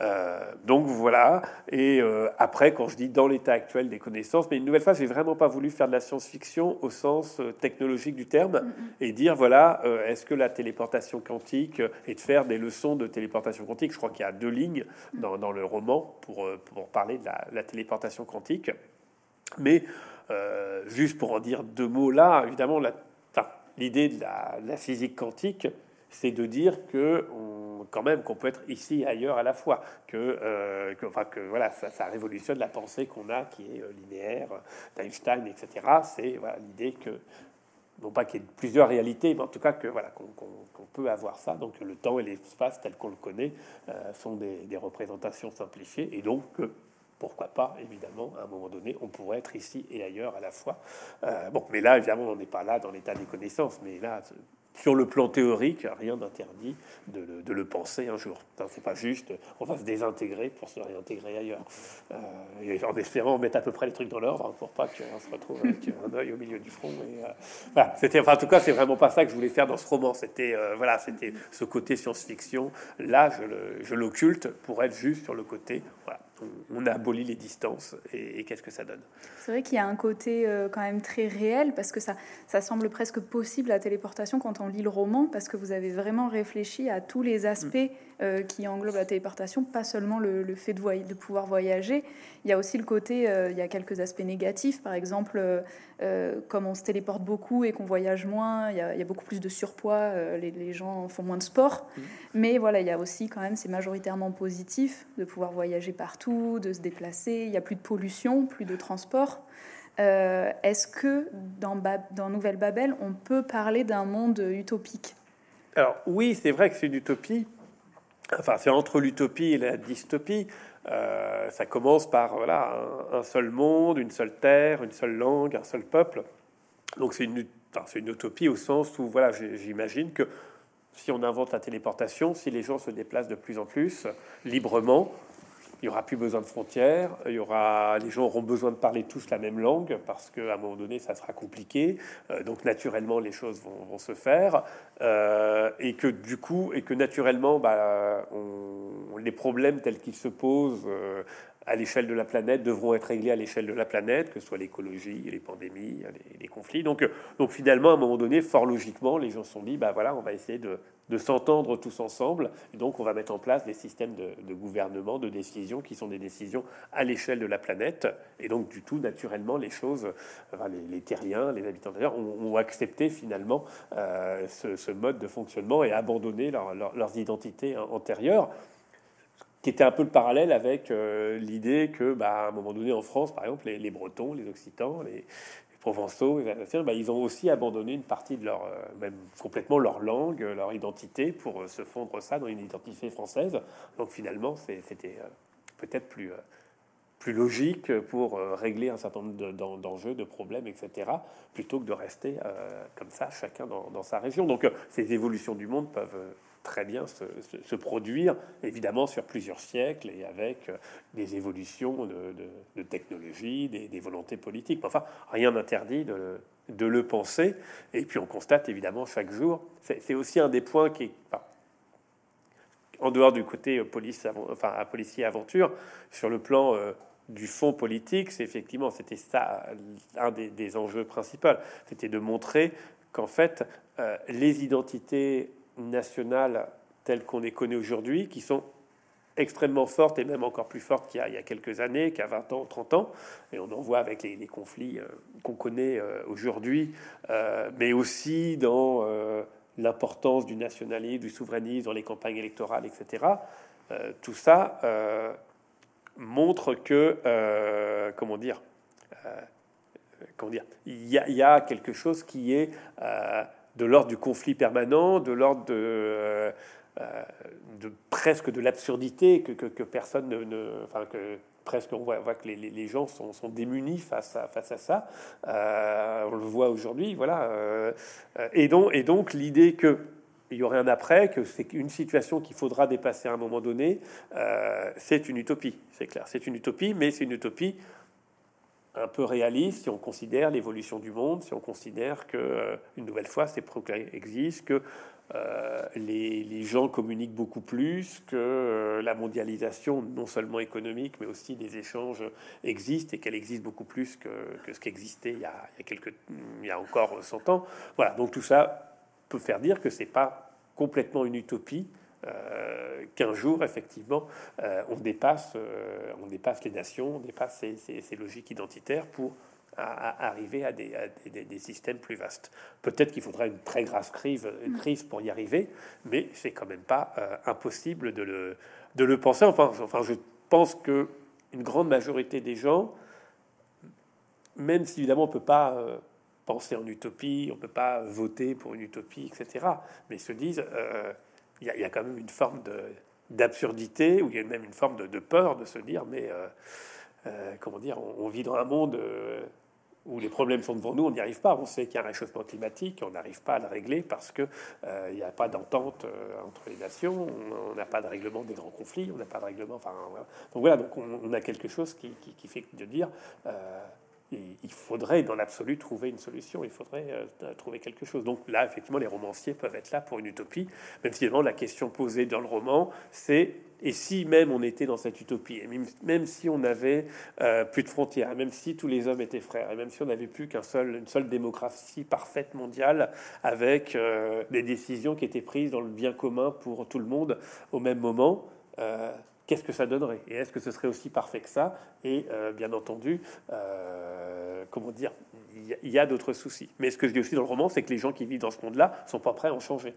Euh, donc voilà. Et euh, après, quand je dis dans l'état actuel des connaissances, mais une nouvelle fois, j'ai vraiment pas voulu faire de la science-fiction au sens euh, technologique du terme mm-hmm. et dire voilà, est-ce que la téléportation quantique et de faire des leçons de téléportation quantique. Je crois qu'il y a deux lignes dans, dans le roman pour, pour parler de la, la téléportation quantique. Mais juste pour en dire deux mots là, évidemment, l'idée de la, la, physique quantique, c'est de dire que quand même qu'on peut être ici et ailleurs à la fois, que, euh, enfin que voilà, ça, révolutionne la pensée qu'on a qui est euh, linéaire, d'Einstein, etc. C'est l'idée que non pas qu'il y ait plusieurs réalités, mais en tout cas que voilà qu'on qu peut avoir ça. Donc le temps et l'espace tel qu'on le connaît euh, sont des, représentations simplifiées, et donc pourquoi pas, évidemment, à un moment donné, on pourrait être ici et ailleurs à la fois. Euh, bon, mais là, évidemment, on n'est pas là dans l'état des connaissances, mais là, sur le plan théorique, rien d'interdit de, de, le penser un jour. C'est pas juste, on va se désintégrer pour se réintégrer ailleurs. Euh, et en espérant mettre à peu près les trucs dans l'ordre hein, pour pas qu'on se retrouve avec un œil au milieu du front. Et, euh, voilà, c'était, enfin, en tout cas, c'est vraiment pas ça que je voulais faire dans ce roman. C'était, euh, voilà, c'était ce côté science-fiction. Là, je l'occulte pour être juste sur le côté. Voilà, on, on abolit les distances et, et qu'est-ce que ça donne. C'est vrai qu'il y a un côté euh, quand même très réel parce que ça, ça semble presque possible la téléportation quand on lit le roman parce que vous avez vraiment réfléchi à tous les aspects euh, qui englobent la téléportation, pas seulement le, le fait de, pouvoir voyager. Il y a aussi le côté, euh, il y a quelques aspects négatifs, par exemple, euh, comme on se téléporte beaucoup et qu'on voyage moins, il y, a, il y, a, beaucoup plus de surpoids, les, les, gens font moins de sport. Mmh. Mais voilà, il y a aussi quand même, c'est majoritairement positif de pouvoir voyager partout, de se déplacer. Il y a plus de pollution, plus de transport. Est-ce que dans, ba dans Nouvelle Babel, on peut parler d'un monde utopique? Alors oui, c'est vrai que c'est une utopie. Enfin, c'est entre l'utopie et la dystopie. Euh, ça commence par voilà, un, seul monde, une seule terre, une seule langue, un seul peuple. Donc c'est une, enfin, une utopie au sens où voilà, j'imagine que si on invente la téléportation, si les gens se déplacent de plus en plus librement, il y aura plus besoin de frontières, il y aura, les gens auront besoin de parler tous la même langue parce qu'à un moment donné, ça sera compliqué. Euh, donc naturellement, les choses vont, se faire euh, et que du coup, et que naturellement, bah, les problèmes tels qu'ils se posent euh, à l'échelle de la planète devront être réglés à l'échelle de la planète, que ce soit l'écologie, les pandémies, les, les, conflits. Donc, donc finalement, à un moment donné, fort logiquement, les gens se sont dit, bah voilà, on va essayer de, s'entendre tous ensemble. Et donc, on va mettre en place des systèmes de, gouvernement, de décision, qui sont des décisions à l'échelle de la planète. Et donc, du tout, naturellement, les choses, les, terriens, les habitants d'ailleurs, ont, ont, accepté finalement euh, ce, mode de fonctionnement et abandonné leur, leur, leurs identités antérieures qui était un peu le parallèle avec euh, l'idée que, bah, à un moment donné, en France, par exemple, les, Bretons, les Occitans, les, Provençaux, bah, ils ont aussi abandonné une partie de leur, euh, même complètement leur langue, leur identité, pour euh, se fondre ça dans une identité française. Donc finalement, c'était euh, peut-être plus euh, logique pour euh, régler un certain nombre d'enjeux, de, problèmes, etc., plutôt que de rester euh, comme ça, chacun dans, dans sa région. Donc, euh, ces évolutions du monde peuvent très bien se, produire, évidemment, sur plusieurs siècles et avec euh, des évolutions de, de, technologie, des, volontés politiques. Enfin, rien n'interdit de, le penser. Et puis, on constate évidemment chaque jour. C'est aussi un des points qui est. En dehors du côté police, enfin, policier aventure, sur le plan euh, du fond politique, c'est effectivement c'était ça un des enjeux principaux, c'était de montrer qu'en fait, les identités nationales telles qu'on les connaît aujourd'hui, qui sont extrêmement fortes et même encore plus fortes qu'il y, y, a quelques années, a 20 ans, 30 ans. Et on en voit avec les, conflits qu'on connaît aujourd'hui, mais aussi dans l'importance du nationalisme, du souverainisme dans les campagnes électorales, etc. tout ça montre que, euh, comment dire, euh, comment dire, il y, a, quelque chose qui est euh, de l'ordre du conflit permanent, de l'ordre de, de, presque de l'absurdité que, personne ne, que presque on voit, que les, gens sont, sont, démunis face à, ça. on le voit aujourd'hui, voilà. et donc, et donc l'idée que il y aurait un après, que c'est une situation qu'il faudra dépasser à un moment donné, euh, c'est une utopie, c'est clair. C'est une utopie, mais c'est une utopie un peu réaliste si on considère l'évolution du monde, si on considère que, euh, une nouvelle fois, ces progrès existent, que euh, les, gens communiquent beaucoup plus, que la mondialisation, non seulement économique, mais aussi des échanges existent et qu'elle existe beaucoup plus que, que ce qui existait il y, a, il, y a quelques, il y a encore 100 ans. Voilà, donc tout ça peut faire dire que c'est pas complètement une utopie. Euh, qu'un jour, effectivement, euh, on, dépasse, euh, on dépasse les nations, on dépasse ces, logiques identitaires pour arriver à, des, des, systèmes plus vastes. Peut-être qu'il faudra une très grave crise, crise pour y arriver, mais c'est quand même pas impossible de le, de le penser. Enfin, enfin, je pense que une grande majorité des gens, même si évidemment on peut pas penser en utopie, on ne peut pas voter pour une utopie, etc. Mais ils se disent, euh, il y, a quand même une forme d'absurdité, ou il y a même une forme de, peur de se dire, mais euh, euh, comment dire, on, vit dans un monde où les problèmes sont devant nous, on n'y arrive pas. On sait qu'il y a un réchauffement climatique, on n'arrive pas à le régler parce que il n'y a pas d'entente entre les nations, on n'a pas de règlement des grands conflits, on n'a pas de règlement. Enfin, voilà, donc on, a quelque chose qui, qui, qui fait de dire il faudrait dans l'absolu trouver une solution, il faudrait euh, trouver quelque chose. Donc là, effectivement, les romanciers peuvent être là pour une utopie, même si la question posée dans le roman, c'est et si même on était dans cette utopie, même, si on n'avait euh, plus de frontières, même si tous les hommes étaient frères, et même si on n'avait plus qu'un seul, seule démocratie parfaite mondiale avec euh, des décisions qui étaient prises dans le bien commun pour tout le monde au même moment, qu'est-ce que ça donnerait Et est-ce que ce serait aussi parfait que ça Et euh, bien entendu, euh, comment dire, il y a, d'autres soucis. Mais ce que je dis aussi dans le roman, c'est que les gens qui vivent dans ce monde-là sont pas prêts à en changer.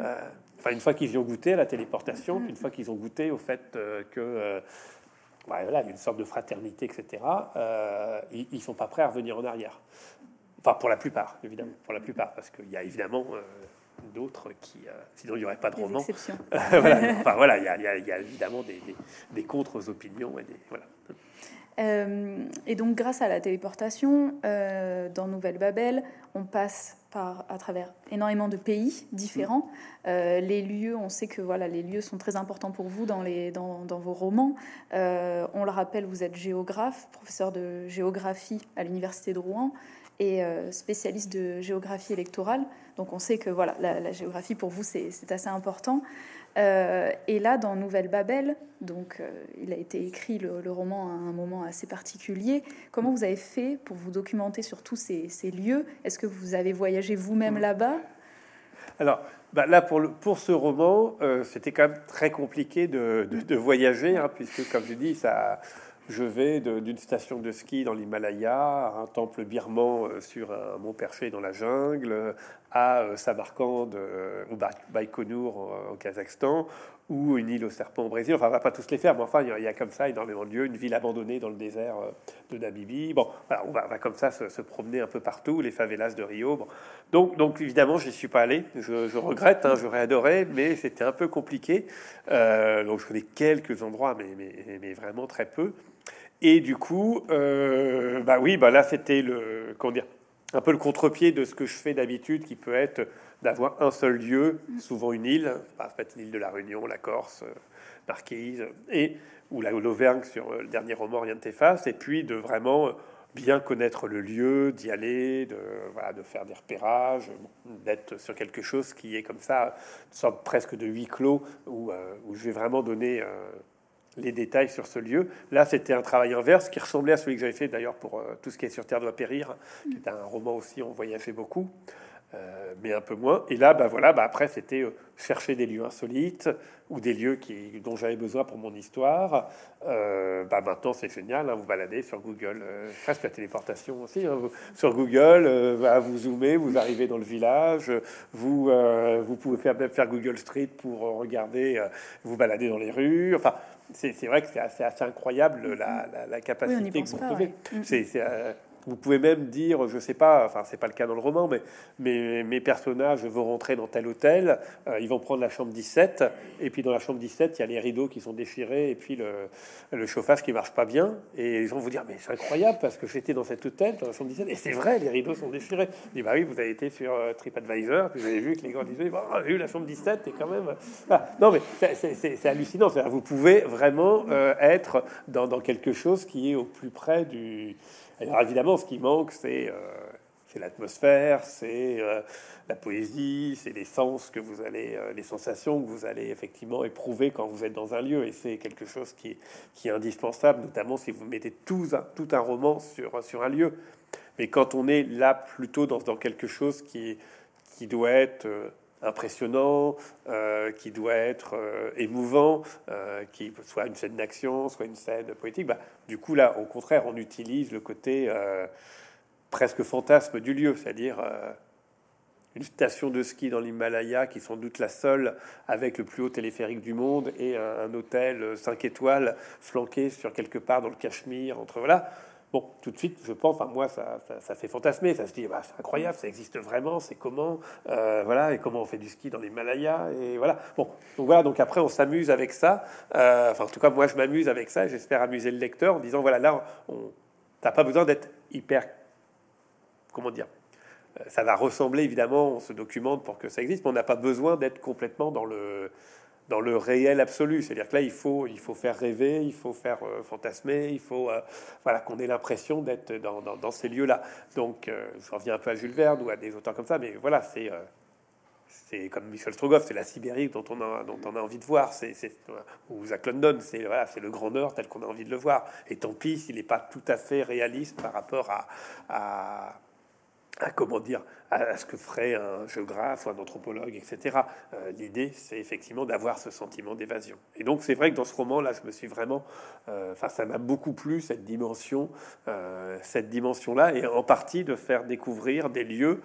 Euh, enfin, une fois qu'ils y ont goûté à la téléportation, une fois qu'ils ont goûté au fait que voilà, une sorte de fraternité, etc., ils, ils sont pas prêts à revenir en arrière. Enfin, pour la plupart, évidemment, pour la plupart, parce qu'il y a évidemment d'autres qui, euh, sinon il n'y aurait pas de roman. voilà, enfin voilà, il y, y, a évidemment des, des, contre-opinions et des voilà. Euh, et donc, grâce à la téléportation, euh, dans Nouvelle Babel, on passe par, à travers énormément de pays différents. les lieux, on sait que voilà, les lieux sont très importants pour vous dans, les, dans, dans vos romans. on le rappelle, vous êtes géographe, professeur de géographie à l'université de Rouen et spécialiste de géographie électorale. Donc on sait que voilà, la, géographie pour vous c'est assez important. Euh, et là, dans Nouvelle Babel, donc euh, il a été écrit le, roman à un moment assez particulier. Comment vous avez fait pour vous documenter sur tous ces, lieux? Est-ce que vous avez voyagé vous-même là-bas? Alors bah, là, pour, le, pour ce roman, euh, c'était quand même très compliqué de, voyager, hein, puisque comme je dis, ça je vais d'une station de ski dans l'Himalaya à un temple birman euh, sur un mont perché dans la jungle, à euh, Samarkand euh, ou Baïkonour au Kazakhstan, ou une île au serpent au Brésil. Enfin, on va pas tous les faire, mais enfin, il y, a comme ça énormément de lieux. Une ville abandonnée dans le désert de Namibie. Bon, on, va, comme ça se, promener un peu partout, les favelas de Rio. Donc, évidemment, je n'y suis pas allé. Je, regrette, hein, j'aurais adoré, mais c'était un peu compliqué. donc, je connais quelques endroits, mais vraiment très peu. Et du coup, euh, bah oui, bah là c'était le comment dire, un peu le contre-pied de ce que je fais d'habitude, qui peut être d'avoir un seul lieu, souvent une île, bah, peut-être l'île de la Réunion, la Corse, euh, Marquise, et ou l'Auvergne sur euh, le dernier roman Rien ne t'efface, et puis de vraiment bien connaître le lieu, d'y aller, de, faire des repérages, d'être sur quelque chose qui est comme ça, une sorte presque de huis clos, où je vais vraiment donner les détails sur ce lieu. Là, c'était un travail inverse qui ressemblait à celui que j'avais fait d'ailleurs pour euh, Tout ce qui est sur Terre doit périr, qui est un roman aussi, on voyageait beaucoup. Mais un peu moins. Et là, bah voilà, bah après c'était chercher des lieux insolites ou des lieux qui, dont j'avais besoin pour mon histoire. Euh, bah maintenant, c'est génial, hein, vous baladez sur Google, euh, presque la téléportation aussi. Hein, sur Google, euh, bah, vous zoomez, vous arrivez dans le village, vous, euh, vous pouvez faire, faire Google Street pour regarder, vous balader dans les rues. Enfin, c'est vrai que c'est assez, assez, incroyable la, la, la capacité que vous trouvez. Mm. C'est vous pouvez même dire, je sais pas, enfin c'est pas le cas dans le roman, mais, mes personnages vont rentrer dans tel hôtel, euh, ils vont prendre la chambre 17, et puis dans la chambre 17, il y a les rideaux qui sont déchirés, et puis le, chauffage qui marche pas bien, et les gens vont vous dire, mais c'est incroyable, parce que j'étais dans cet hôtel, dans la chambre 17, et c'est vrai, les rideaux sont déchirés. Je dis, bah oui, vous avez été sur euh, TripAdvisor, puis vous avez vu que les gens disaient, bon, j'ai vu la chambre 17, et quand même... Ah, non, mais c'est hallucinant, vous pouvez vraiment euh, être dans quelque chose qui est au plus près du alors évidemment, ce qui manque, c'est euh, l'atmosphère, c'est euh, la poésie, c'est les sens que vous allez, euh, les sensations que vous allez effectivement éprouver quand vous êtes dans un lieu. Et c'est quelque chose qui est, indispensable, notamment si vous mettez tout un, tout un roman sur, sur un lieu. Mais quand on est là plutôt dans, dans quelque chose qui, qui doit être impressionnant, euh, qui doit être euh, émouvant, euh, qui soit une scène d'action, soit une scène poétique. Bah, du coup, là, au contraire, on utilise le côté presque fantasme du lieu, c'est-à-dire une station de ski dans l'Himalaya qui est sans doute la seule avec le plus haut téléphérique du monde et un, hôtel 5 étoiles flanqué sur quelque part dans le Cachemire entre voilà Bon, tout de suite, je pense, enfin moi, ça, ça, fait fantasmer. Ça se dit, bah, c'est incroyable, ça existe vraiment, c'est comment, euh, voilà, et comment on fait du ski dans les Malayas, et voilà. Bon, donc voilà, donc après, on s'amuse avec ça. Euh, enfin, en tout cas, moi, je m'amuse avec ça. J'espère amuser le lecteur en disant, voilà, là, on, t'as pas besoin d'être hyper, comment dire, euh, ça va ressembler évidemment, on se documente pour que ça existe, mais on n'a pas besoin d'être complètement dans le dans le réel absolu. C'est-à-dire que là, il faut, il faut faire rêver, il faut faire euh, fantasmer, il faut euh, voilà, qu'on ait l'impression d'être dans, ces lieux-là. Donc, euh, je reviens un peu à Jules Verne ou à des auteurs comme ça, mais voilà, c'est c'est comme Michel Strogoff, c'est la Sibérie dont on a, dont on a envie de voir. C'est, ou Zach London, c'est voilà, c'est le grand Nord tel qu'on a envie de le voir. Et tant pis s'il n'est pas tout à fait réaliste par rapport à à comment dire à ce que ferait un géographe ou un anthropologue, etc. Euh, l'idée, c'est effectivement d'avoir ce sentiment d'évasion. Et donc, c'est vrai que dans ce roman-là, je me suis vraiment, euh, enfin, ça m'a beaucoup plu cette dimension, euh, cette dimension-là, et en partie de faire découvrir des lieux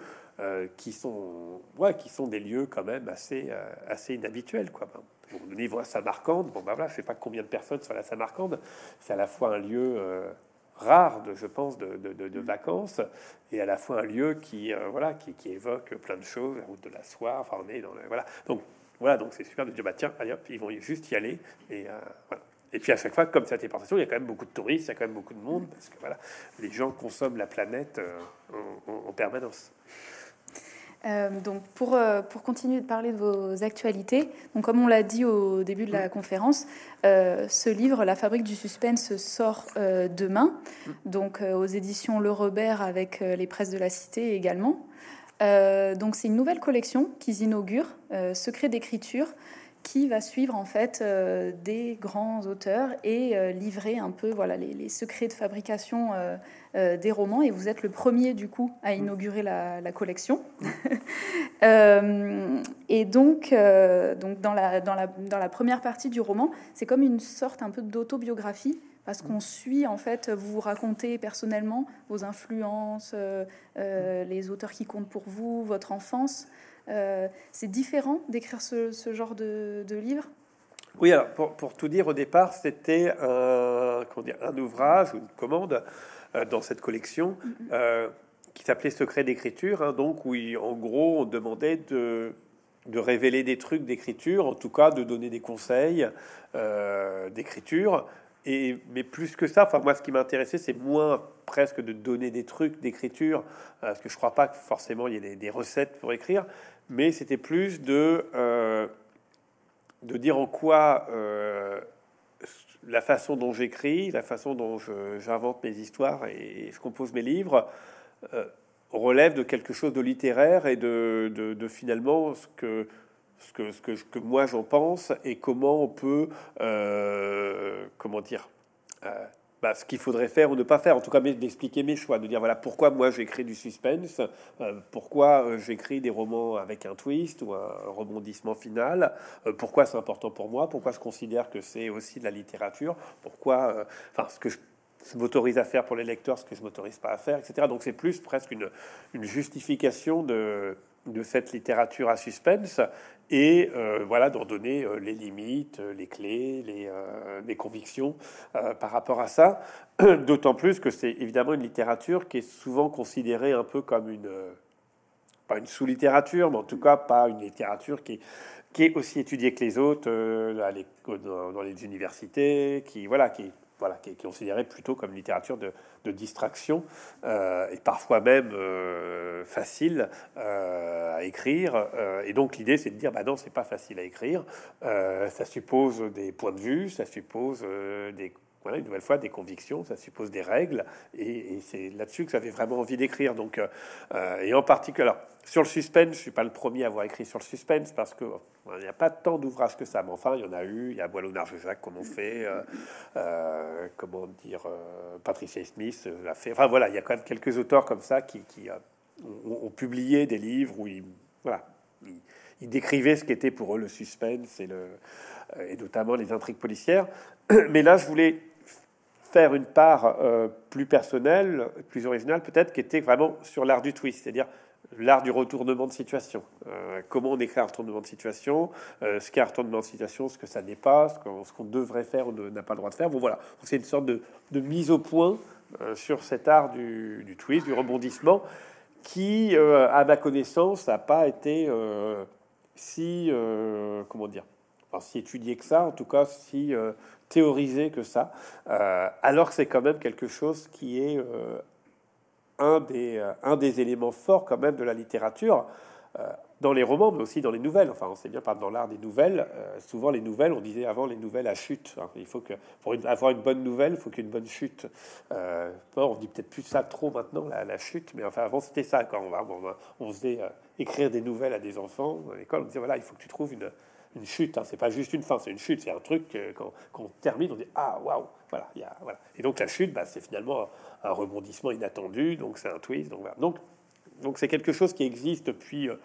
qui sont, ouais, qui sont des lieux quand même assez, assez inhabituels, quoi. Bon, le livre Samarcande, bon, ben voilà, je sais pas combien de personnes sont à la Samarcande. C'est à la fois un lieu rare, de, je pense, de, de, vacances, et à la fois un lieu qui, euh, voilà, qui, qui, évoque plein de choses, la route de la soie, enfin on est dans le, voilà. Donc voilà, donc c'est super de dire bah tiens, allez hop, ils vont juste y aller, et euh, voilà. Et puis à chaque fois, comme cette déportation, il y a quand même beaucoup de touristes, il y a quand même beaucoup de monde, parce que voilà, les gens consomment la planète euh, en, permanence. Donc pour, pour continuer de parler de vos actualités, donc comme on l'a dit au début de la conférence, euh, ce livre, La fabrique du suspense, sort euh, demain, donc euh, aux éditions Le Robert avec les presses de la Cité également. donc c'est une nouvelle collection qui s'inaugure, Secret d'écriture, qui va suivre en fait des grands auteurs et livrer un peu voilà les, secrets de fabrication des romans. Et vous êtes le premier du coup à inaugurer la, la collection. et donc, donc dans, la, dans, la, dans la première partie du roman, c'est comme une sorte un peu d'autobiographie parce qu'on suit en fait, vous vous racontez personnellement vos influences, euh, euh, les auteurs qui comptent pour vous, votre enfance. Euh, c'est différent d'écrire ce, genre de, livre? Oui, alors pour, pour, tout dire, au départ, c'était un, un ouvrage, une commande dans cette collection mm-hmm. qui s'appelait Secret d'écriture, hein, donc où en gros on demandait de de révéler des trucs d'écriture, en tout cas de donner des conseils euh, d'écriture. Mais plus que ça, enfin moi ce qui m'intéressait, c'est moins presque de donner des trucs d'écriture, euh, parce que je crois pas que forcément il y ait des, recettes pour écrire, mais c'était plus de euh, de dire en quoi la façon dont j'écris, la façon dont j'invente mes histoires et je compose mes livres relève de quelque chose de littéraire et de, de, finalement ce que, ce que, ce que, moi j'en pense et comment on peut, euh, comment dire, euh, bah, ce qu'il faudrait faire ou ne pas faire, en tout cas d'expliquer mes choix, de dire voilà pourquoi moi j'écris du suspense, euh, pourquoi j'écris des romans avec un twist ou un rebondissement final, pourquoi c'est important pour moi, pourquoi je considère que c'est aussi de la littérature, pourquoi, enfin ce que je, m'autorise à faire pour les lecteurs, ce que je m'autorise pas à faire, etc. Donc c'est plus presque une justification de, de cette littérature à suspense et euh, voilà d'en donner euh, les limites, euh, les clés, les, les convictions par rapport à ça. D'autant plus que c'est évidemment une littérature qui est souvent considérée un peu comme une pas une sous-littérature, mais en tout cas pas une littérature qui, qui est aussi étudiée que les autres dans, dans les universités, qui voilà qui voilà, qui est considérée plutôt comme littérature de, distraction euh, et parfois même euh, facile euh, à écrire. et donc l'idée, c'est de dire, bah non, c'est pas facile à écrire. ça suppose des points de vue, ça suppose des voilà, une nouvelle fois, des convictions, ça suppose des règles, et, c'est là-dessus que j'avais vraiment envie d'écrire. Donc, euh, euh, et en particulier, sur le suspense, je suis pas le premier à avoir écrit sur le suspense parce que il n'y a pas tant d'ouvrages que ça, mais enfin, il y en a eu. Il y a Boileau Jacques, comme on fait, euh, comment dire, Patricia Smith l'a fait. Enfin voilà, il y a quand même quelques auteurs comme ça qui, qui ont, publié des livres où ils, voilà, ils, décrivaient ce qu'était pour eux le suspense et le et notamment les intrigues policières. Mais là, je voulais faire une part euh, plus personnelle, plus originale peut-être, qui était vraiment sur l'art du twist, c'est-à-dire l'art du retournement de situation. Euh, comment on écrit un retournement de situation, euh, ce qu'est un retournement de situation, ce que ça n'est pas, ce qu'on devrait faire ou n'a pas le droit de faire. Bon voilà, c'est une sorte de, mise au point sur cet art du, du, twist, du rebondissement, qui, à ma connaissance, n'a pas été si, comment dire, si étudié que ça, en tout cas si théorisé que ça, euh, alors que c'est quand même quelque chose qui est euh, un, des, euh, un des éléments forts quand même de la littérature, dans les romans, mais aussi dans les nouvelles. Enfin, on sait bien, par dans l'art des nouvelles, souvent les nouvelles, on disait avant les nouvelles à chute. Hein. Il faut que, pour avoir une bonne nouvelle, il faut qu'il y ait une bonne chute. on dit peut-être plus ça trop maintenant, la, chute, mais enfin, avant c'était ça, quand on, va, on, faisait écrire des nouvelles à des enfants à l'école, on disait voilà, il faut que tu trouves une une chute. Hein. C'est pas juste une fin, c'est une chute. C'est un truc qu'on quand, on termine, on dit ah waouh, voilà, voilà. Et donc la chute, bah, c'est finalement un rebondissement inattendu. Donc c'est un twist. Donc. Donc c'est quelque chose qui existe depuis euh,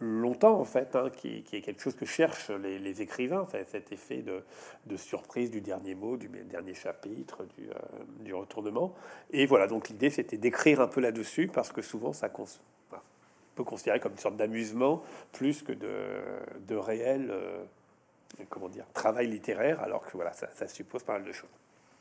longtemps en fait, hein, qui, est quelque chose que cherchent les, écrivains, cet effet de, surprise du dernier mot, du dernier chapitre, du, euh, du retournement. Et voilà, donc l'idée c'était d'écrire un peu là-dessus parce que souvent ça, considéré comme une sorte d'amusement plus que de, de réel euh, comment dire, travail littéraire, alors que voilà, ça, suppose pas mal de choses.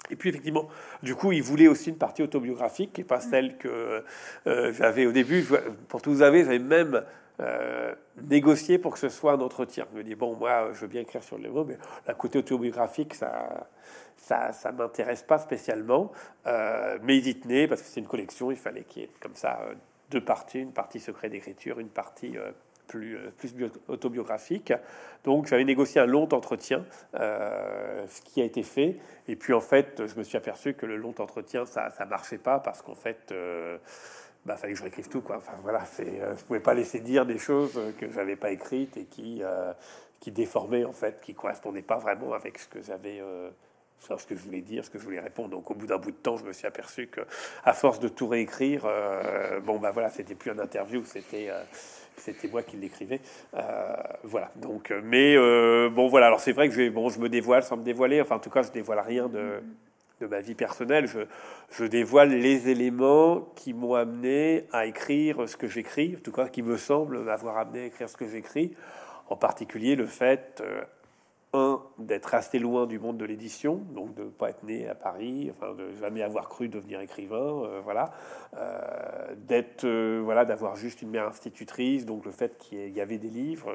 Et puis effectivement, du coup, il voulait aussi une partie autobiographique, qui n'est pas celle que euh, j'avais au début. Pour tout vous avez, j'avais même euh, négocié pour que ce soit un entretien. Je me dis bon, moi, je veux bien écrire sur le mot, mais la côté autobiographique, ça, ça, ça m'intéresse pas spécialement. mais ils y tenaient parce que c'est une collection, il fallait qu'il y ait comme ça deux parties, une partie secret d'écriture, une partie euh, plus, euh, autobiographique. Donc j'avais négocié un long entretien, euh, ce qui a été fait. Et puis en fait, je me suis aperçu que le long entretien, ça ne marchait pas parce qu'en fait, bah, fallait que je réécrive tout. Quoi. Enfin, voilà, c'est, je pouvais pas laisser dire des choses que j'avais pas écrites et qui, qui déformaient, en fait, qui correspondaient pas vraiment avec ce que j'avais savoir ce que je voulais dire, ce que je voulais répondre. Donc, au bout d'un bout de temps, je me suis aperçu que, à force de tout réécrire, euh, bon, bah voilà, c'était plus un interview, c'était euh, c'était moi qui l'écrivais. Euh, voilà. Donc, mais bon, voilà. Alors, c'est vrai que je, bon, je me dévoile sans me dévoiler. Enfin, en tout cas, je dévoile rien de, de ma vie personnelle. Je, je dévoile les éléments qui m'ont amené à écrire ce que j'écris, en tout cas, qui me semble m'avoir amené à écrire ce que j'écris. En particulier, le fait un, d'être assez loin du monde de l'édition, donc de ne pas être né à Paris, enfin de jamais avoir cru devenir écrivain, euh, voilà, euh, d'être, euh, voilà, d'avoir juste une mère institutrice, donc le fait qu'il y avait des livres,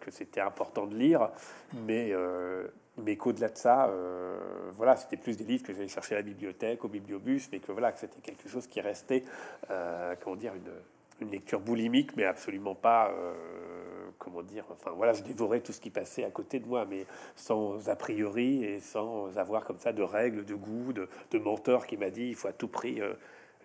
que c'était important de lire, mais mais qu'au-delà de ça, voilà, c'était plus des livres que j'allais chercher à la bibliothèque, au bibliobus, mais que voilà, que c'était quelque chose qui restait, comment dire, une, une lecture boulimique, mais absolument pas comment dire, enfin voilà, je dévorais tout ce qui passait à côté de moi, mais sans a priori et sans avoir comme ça de règles, de goût, de, mentor qui m'a dit il faut à tout prix euh,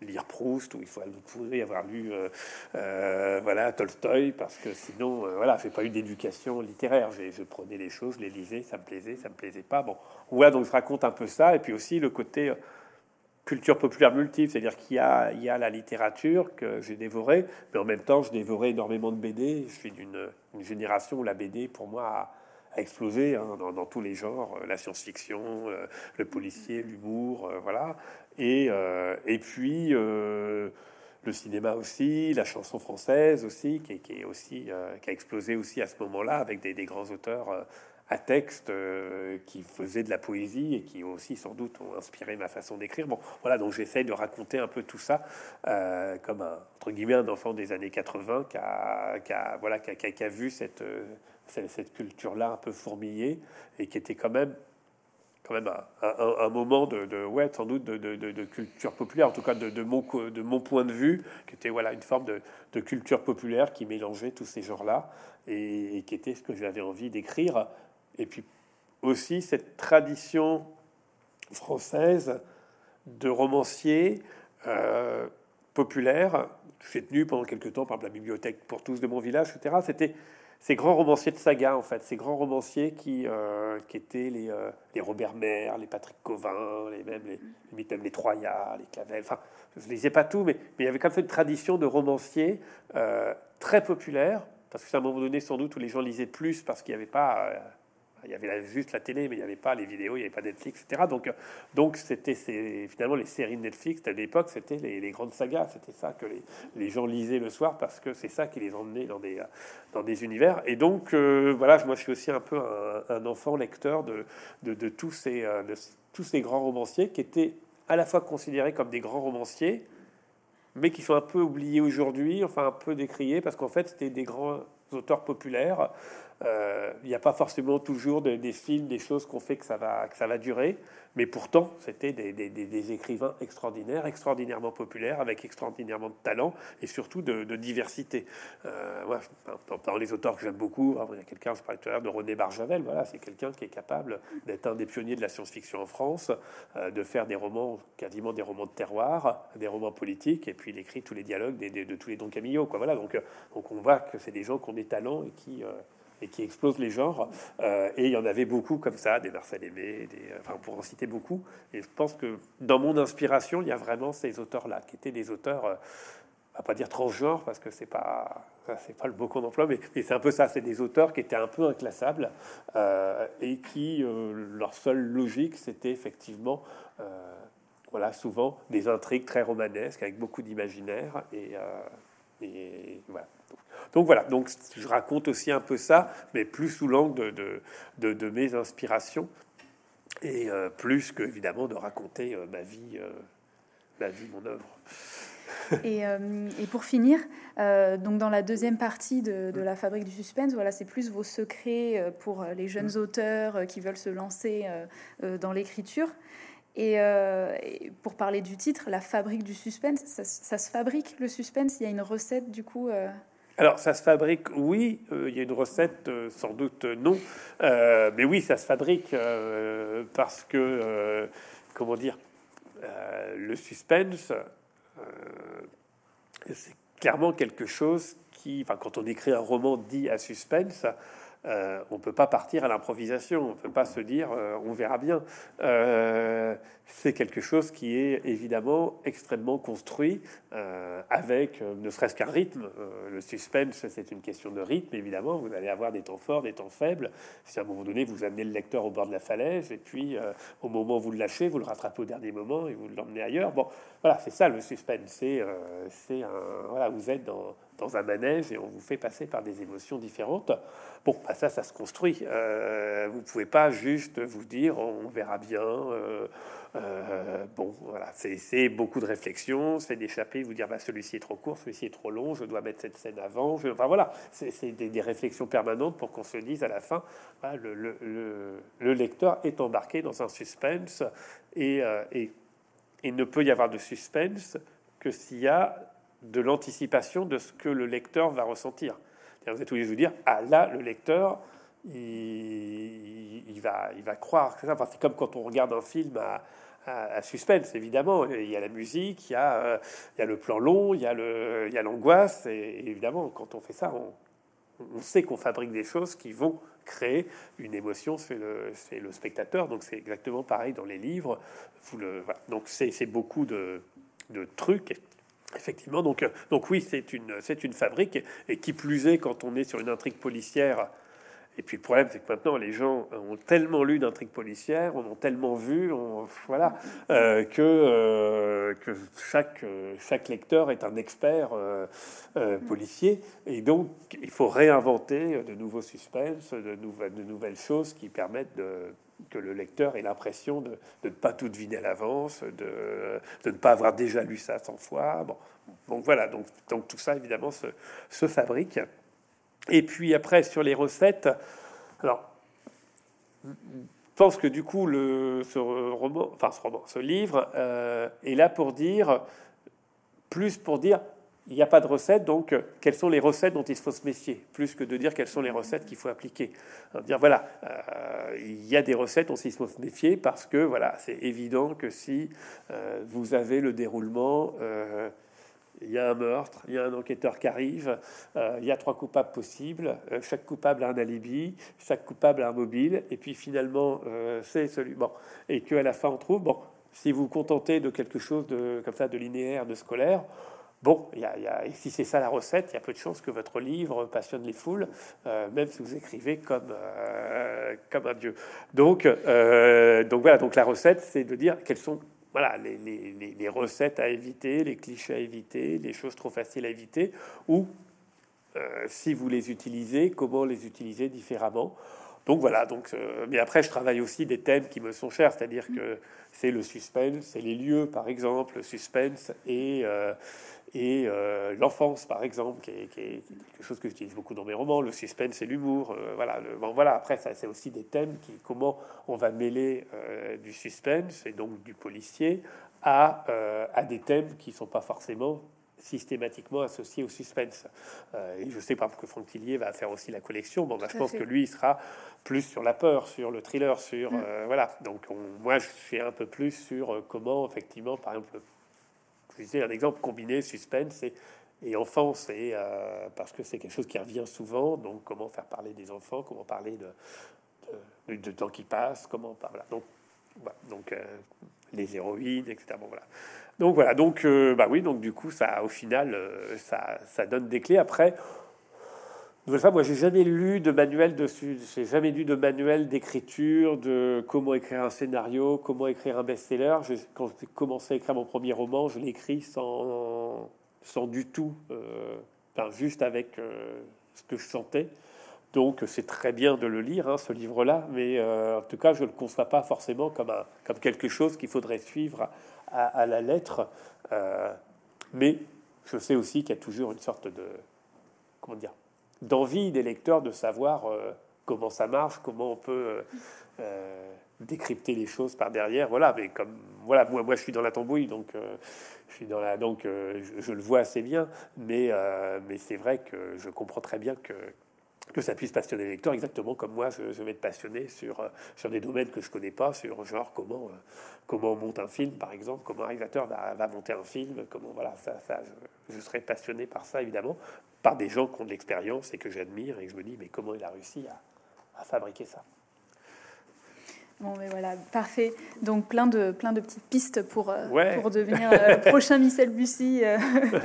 lire Proust ou il faut avoir lu euh, euh, voilà Tolstoï parce que sinon voilà j'ai pas eu d'éducation littéraire. Je prenais les choses je les lisais ça me plaisait ça me plaisait pas. Bon voilà donc je raconte un peu ça et puis aussi le côté culture populaire multiple, c'est-à-dire qu'il y a, la littérature que j'ai dévorée, mais en même temps, je dévorais énormément de BD. Je suis d'une génération où la BD, pour moi, a, explosé hein, dans, tous les genres, la science-fiction, le policier, l'humour, voilà. Et, puis le cinéma aussi, la chanson française aussi, qui, est aussi qui a explosé aussi à ce moment-là avec des grands auteurs à texte euh, qui faisait de la poésie et qui aussi sans doute ont inspiré ma façon d'écrire. Bon, voilà, donc j'essaye de raconter un peu tout ça euh, comme un entre guillemets un enfant des années 80 qui a, voilà qui a, vu cette, euh, cette culture-là un peu fourmillée et qui était quand même quand même un, moment de, ouais sans doute de, culture populaire en tout cas de, mon de mon point de vue qui était voilà une forme de, culture populaire qui mélangeait tous ces genres là et, et qui était ce que j'avais envie d'écrire et puis aussi cette tradition française de romanciers euh, populaires. J'ai tenu pendant quelques temps par la bibliothèque pour tous de mon village, etc. C'était ces grands romanciers de saga, en fait, ces grands romanciers qui, euh, qui étaient les, euh, les Robert Maire, les Patrick Covin, les mêmes les, les, les Troyat, les Clavel. Enfin, je ne lisais pas tout, mais, mais il y avait comme ça une tradition de romanciers très populaires, parce que c'est un moment donné, sans doute, où les gens lisaient plus parce qu'il n'y avait pas il y avait juste la télé, mais il n'y avait pas les vidéos, il n'y avait pas Netflix, etc. Donc, euh, donc c'était finalement les séries de Netflix à l'époque, c'était les, grandes sagas. C'était ça que les, les, gens lisaient le soir parce que c'est ça qui les emmenait dans des, dans des univers. Et donc, euh, voilà, moi je suis aussi un peu un, enfant lecteur de, de, tous ces, euh, de tous ces grands romanciers qui étaient à la fois considérés comme des grands romanciers, mais qui sont un peu oubliés aujourd'hui, enfin un peu décriés, parce qu'en fait c'était des grands auteurs populaires euh, il n'y a pas forcément toujours des films, des choses qu'on fait que ça va, que ça va durer, mais pourtant, c'était des, des, des, écrivains extraordinaires, extraordinairement populaires, avec extraordinairement de talent et surtout de, diversité. Euh, dans, les auteurs que j'aime beaucoup, il y a quelqu'un, je parlais tout à l'heure de René Barjavel, voilà, c'est quelqu'un qui est capable d'être un des pionniers de la science-fiction en France, euh, de faire des romans, quasiment des romans de terroir, des romans politiques, et puis il écrit tous les dialogues de tous les Don Camillo. Quoi, voilà, donc, donc on voit que c'est des gens qui ont des talents et qui et qui explose les genres. Euh, et il y en avait beaucoup comme ça, des Marcel Aimé, des, enfin, pour en citer beaucoup. Et je pense que dans mon inspiration, il y a vraiment ces auteurs-là, qui étaient des auteurs, euh, à pas dire transgenres, parce que c'est pas, c'est pas le beau qu'on emploie, mais, c'est un peu ça. C'est des auteurs qui étaient un peu inclassables euh, et qui, leur seule logique, c'était effectivement voilà, souvent des intrigues très romanesques avec beaucoup d'imaginaire et, et voilà. Donc voilà, donc je raconte aussi un peu ça, mais plus sous l'angle de, de, mes inspirations et euh, plus que évidemment de raconter euh, ma vie, euh, ma vie, mon œuvre. Et, et, pour finir, donc dans la deuxième partie de, de, la fabrique du suspense, voilà, c'est plus vos secrets pour les jeunes auteurs qui veulent se lancer dans l'écriture. Et, pour parler du titre, la fabrique du suspense, ça, ça, se fabrique le suspense? Il y a une recette du coup. Alors, ça se fabrique, oui. Euh, il y a une recette, euh, sans doute non. Euh, mais oui, ça se fabrique parce que, comment dire, le suspense, c'est clairement quelque chose qui, quand on écrit un roman dit à suspense, euh, on ne peut pas partir à l'improvisation, on ne peut pas se dire euh, on verra bien. Euh, c'est quelque chose qui est évidemment extrêmement construit avec ne serait-ce qu'un rythme. le suspense, c'est une question de rythme, évidemment. Vous allez avoir des temps forts, des temps faibles. Si à un moment donné, vous amenez le lecteur au bord de la falaise, et puis au moment où vous le lâchez, vous le rattrapez au dernier moment et vous l'emmenez ailleurs. Bon, voilà, c'est ça le suspense. C'est un. Voilà, vous êtes dans dans un manège et on vous fait passer par des émotions différentes. Bon, bah ça, ça se construit. Euh, vous pouvez pas juste vous dire on verra bien. Euh, euh, bon, voilà, c'est beaucoup de réflexion, c'est d'échapper, vous dire bah, celui-ci est trop court, celui-ci est trop long, je dois mettre cette scène avant. enfin voilà, c'est des, réflexions permanentes pour qu'on se dise à la fin, bah, le, le, le, lecteur est embarqué dans un suspense et, et il ne peut y avoir de suspense que s'il y a de l'anticipation de ce que le lecteur va ressentir. Vous êtes obligé de vous dire, ah là, le lecteur, il, va, il va croire que ça. c'est comme quand on regarde un film à, suspense, évidemment. Il y a la musique, il y a, il y a le plan long, il y a l'angoisse. Et, évidemment, quand on fait ça, on, on sait qu'on fabrique des choses qui vont créer une émotion, c'est le, spectateur. Donc c'est exactement pareil dans les livres. Vous le, Donc c'est beaucoup de, trucs Effectivement, donc, donc oui, c'est une, c'est une fabrique, et qui plus est, quand on est sur une intrigue policière, et puis le problème, c'est que maintenant, les gens ont tellement lu d'intrigues policières, on a tellement vu, on, voilà, euh, que, euh, que chaque, chaque lecteur est un expert euh, policier. Et donc, il faut réinventer de nouveaux suspens, de nouvelles, de nouvelles choses qui permettent de, que le lecteur ait l'impression de, de, ne pas tout deviner à l'avance, de, de, ne pas avoir déjà lu ça 100 fois. Bon, donc voilà, donc, donc tout ça, évidemment, se, se fabrique. Et puis après, sur les recettes, alors, je pense que du coup, le, ce roman, enfin ce roman, ce livre euh, est là pour dire, plus pour dire, il n'y a pas de recettes, donc quelles sont les recettes dont il faut se méfier, plus que de dire quelles sont les recettes qu'il faut appliquer. dire voilà, euh, il y a des recettes dont il faut se méfier parce que voilà, c'est évident que si euh, vous avez le déroulement il y a un meurtre, il y a un enquêteur qui arrive, euh, il y a trois coupables possibles, euh, chaque coupable a un alibi, chaque coupable a un mobile, et puis finalement euh, c'est celui bon, et que à la fin on trouve bon, si vous vous contentez de quelque chose de comme ça de linéaire, de scolaire, bon, il y a, et si c'est ça la recette, il y a peu de chances que votre livre passionne les foules, même si vous écrivez comme comme un dieu. Donc donc voilà, donc la recette c'est de dire quels sont voilà, les, recettes à éviter, les clichés à éviter, les choses trop faciles à éviter, ou euh, si vous les utilisez, comment les utiliser différemment. Donc voilà, donc, euh, mais après je travaille aussi des thèmes qui me sont chers, c'est-à-dire que c'est le suspense, c'est les lieux par exemple, le suspense et, euh, et euh, l'enfance, par exemple, qui est, quelque chose que j'utilise beaucoup dans mes romans, le suspense et l'humour. Voilà, le, bon, voilà. Après, ça, c'est aussi des thèmes qui, comment on va mêler du suspense et donc du policier à, à des thèmes qui sont pas forcément systématiquement associés au suspense. et je sais pas que Franck Tillier va faire aussi la collection. Bon, bah, je pense que lui, il sera plus sur la peur, sur le thriller, sur mm. voilà. Donc moi, je suis un peu plus sur comment effectivement, par exemple, un exemple combiné suspense et, et enfance, et, euh, parce que c'est quelque chose qui revient souvent. Donc, comment faire parler des enfants, comment parler de, de, temps qui passe, comment voilà. Donc, donc euh, les héroïnes, etc. Bon, voilà. Donc voilà. Donc, euh, bah oui. Donc du coup, ça, au final, ça, ça donne des clés. Après, Nouvelle fois, moi, j'ai jamais lu de manuel dessus. J'ai jamais lu de manuel d'écriture, de comment écrire un scénario, comment écrire un best-seller. Quand j'ai commencé à écrire mon premier roman, je l'ai écrit sans, sans du tout, euh, enfin, juste avec euh, ce que je sentais. Donc, c'est très bien de le lire, hein, ce livre-là, mais euh, en tout cas, je ne le conçois pas forcément comme, un, comme quelque chose qu'il faudrait suivre à, la lettre. mais je sais aussi qu'il y a toujours une sorte de, comment dire, d'envie des lecteurs de savoir euh, comment ça marche, comment on peut euh, euh, décrypter les choses par derrière. Voilà, mais comme voilà, moi, moi je suis dans la tambouille, donc je suis dans la, donc je, le vois assez bien, mais mais c'est vrai que je comprends très bien que que ça puisse passionner les lecteurs, exactement comme moi, je, vais être passionné sur, sur des domaines que je connais pas, sur genre comment, comment on monte un film, par exemple, comment un réalisateur va, va monter un film, comment voilà, ça, ça je, serais passionné par ça, évidemment, par des gens qui ont de l'expérience et que j'admire et je me dis mais comment il a réussi à, fabriquer ça Bon, mais voilà, parfait. Donc plein de, plein de petites pistes pour, euh, pour devenir euh, prochain Michel Bussy. Euh.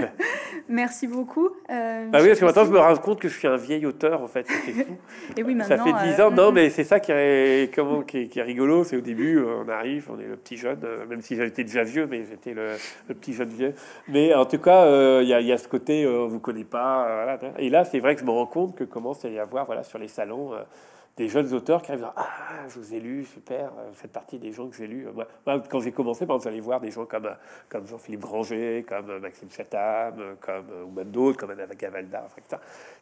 Merci beaucoup. bah oui, parce que maintenant je me rends compte que je suis un vieil auteur en fait. Fou. Et oui, maintenant, ça fait dix ans. non, mais c'est ça qui est, comment, qui est, rigolo. C'est au début, on arrive, on est le petit jeune, même si j'étais déjà vieux, mais j'étais le, petit jeune vieux. Mais en tout cas, il y, a, y, a ce côté, on vous connaît pas. Voilà. Et là, c'est vrai que je me rends compte que commence à y avoir voilà, sur les salons des jeunes auteurs qui arrivent Ah, je vous ai lu, super, vous faites partie des gens que j'ai lus. Moi, quand j'ai commencé, vous allez voir des gens comme, comme Jean-Philippe Granger, comme Maxime Chatham, comme, ou même d'autres, comme Anna Gavalda,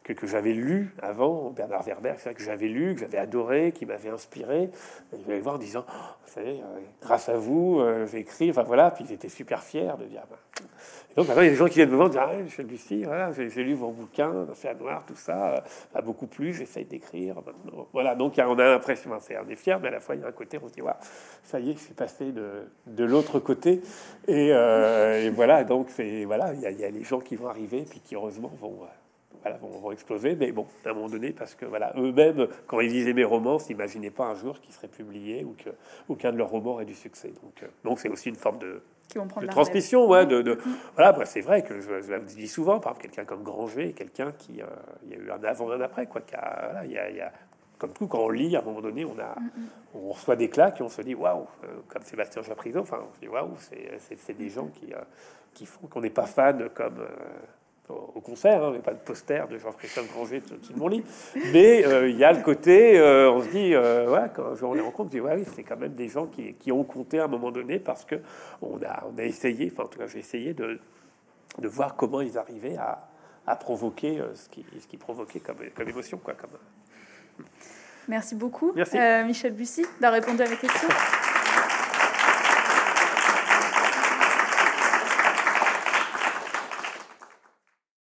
que, que j'avais lu avant, Bernard Werber, que j'avais lu, que j'avais adoré, qui m'avait inspiré. Et je vais voir en disant oh, Vous savez, euh, grâce à vous, euh, j'ai écrit. Enfin voilà, puis ils étaient super fiers de dire bah, donc maintenant, il y a des gens qui viennent me voir, dire, ah, Michel Lucie, voilà, j'ai lu vos bouquins, c'est à noir, tout ça, a beaucoup plu, j'essaye d'écrire. Voilà, donc on a l'impression, c'est on est fier, mais à la fois il y a un côté, on se dit, ouais, ça y est, je suis passé de, de l'autre côté. Et, euh, voilà, donc c'est voilà, il y, a, les gens qui vont arriver, puis qui heureusement vont, voilà, vont, exploser. Mais bon, à un moment donné, parce que voilà, eux-mêmes, quand ils lisaient mes romans, s'imaginaient pas un jour qu'ils seraient publiés ou que aucun de leurs romans aurait du succès. Donc, donc c'est aussi une forme de qui vont prendre de transmission, ouais, de, de voilà, bah, c'est vrai que je, je, vous dis souvent, par exemple, quelqu'un comme Granger, quelqu'un qui, euh, il y a eu un avant et un après, quoi, qui a, voilà, il y a, il y a comme tout, quand on lit, à un moment donné, on, a, on reçoit des claques et on se dit waouh, euh, comme Sébastien Chaprison, enfin, on se dit waouh, c'est des gens qui, euh, qui font qu'on n'est pas fan comme euh, au concert, hein, mais pas de poster de Jean-Christophe Granger au-dessus de mon lit. Mais il y a le côté, on se dit, ouais, quand on les rencontre, on dit, ouais, c'est quand même des gens qui, qui, ont compté à un moment donné parce que on a, on a essayé, enfin, en tout cas, j'ai essayé de, de voir comment ils arrivaient à, à provoquer ce qui, ce qui provoquait comme, comme émotion, quoi, comme. Merci beaucoup, Merci. Euh, Michel Bussy, d'avoir répondu à mes questions.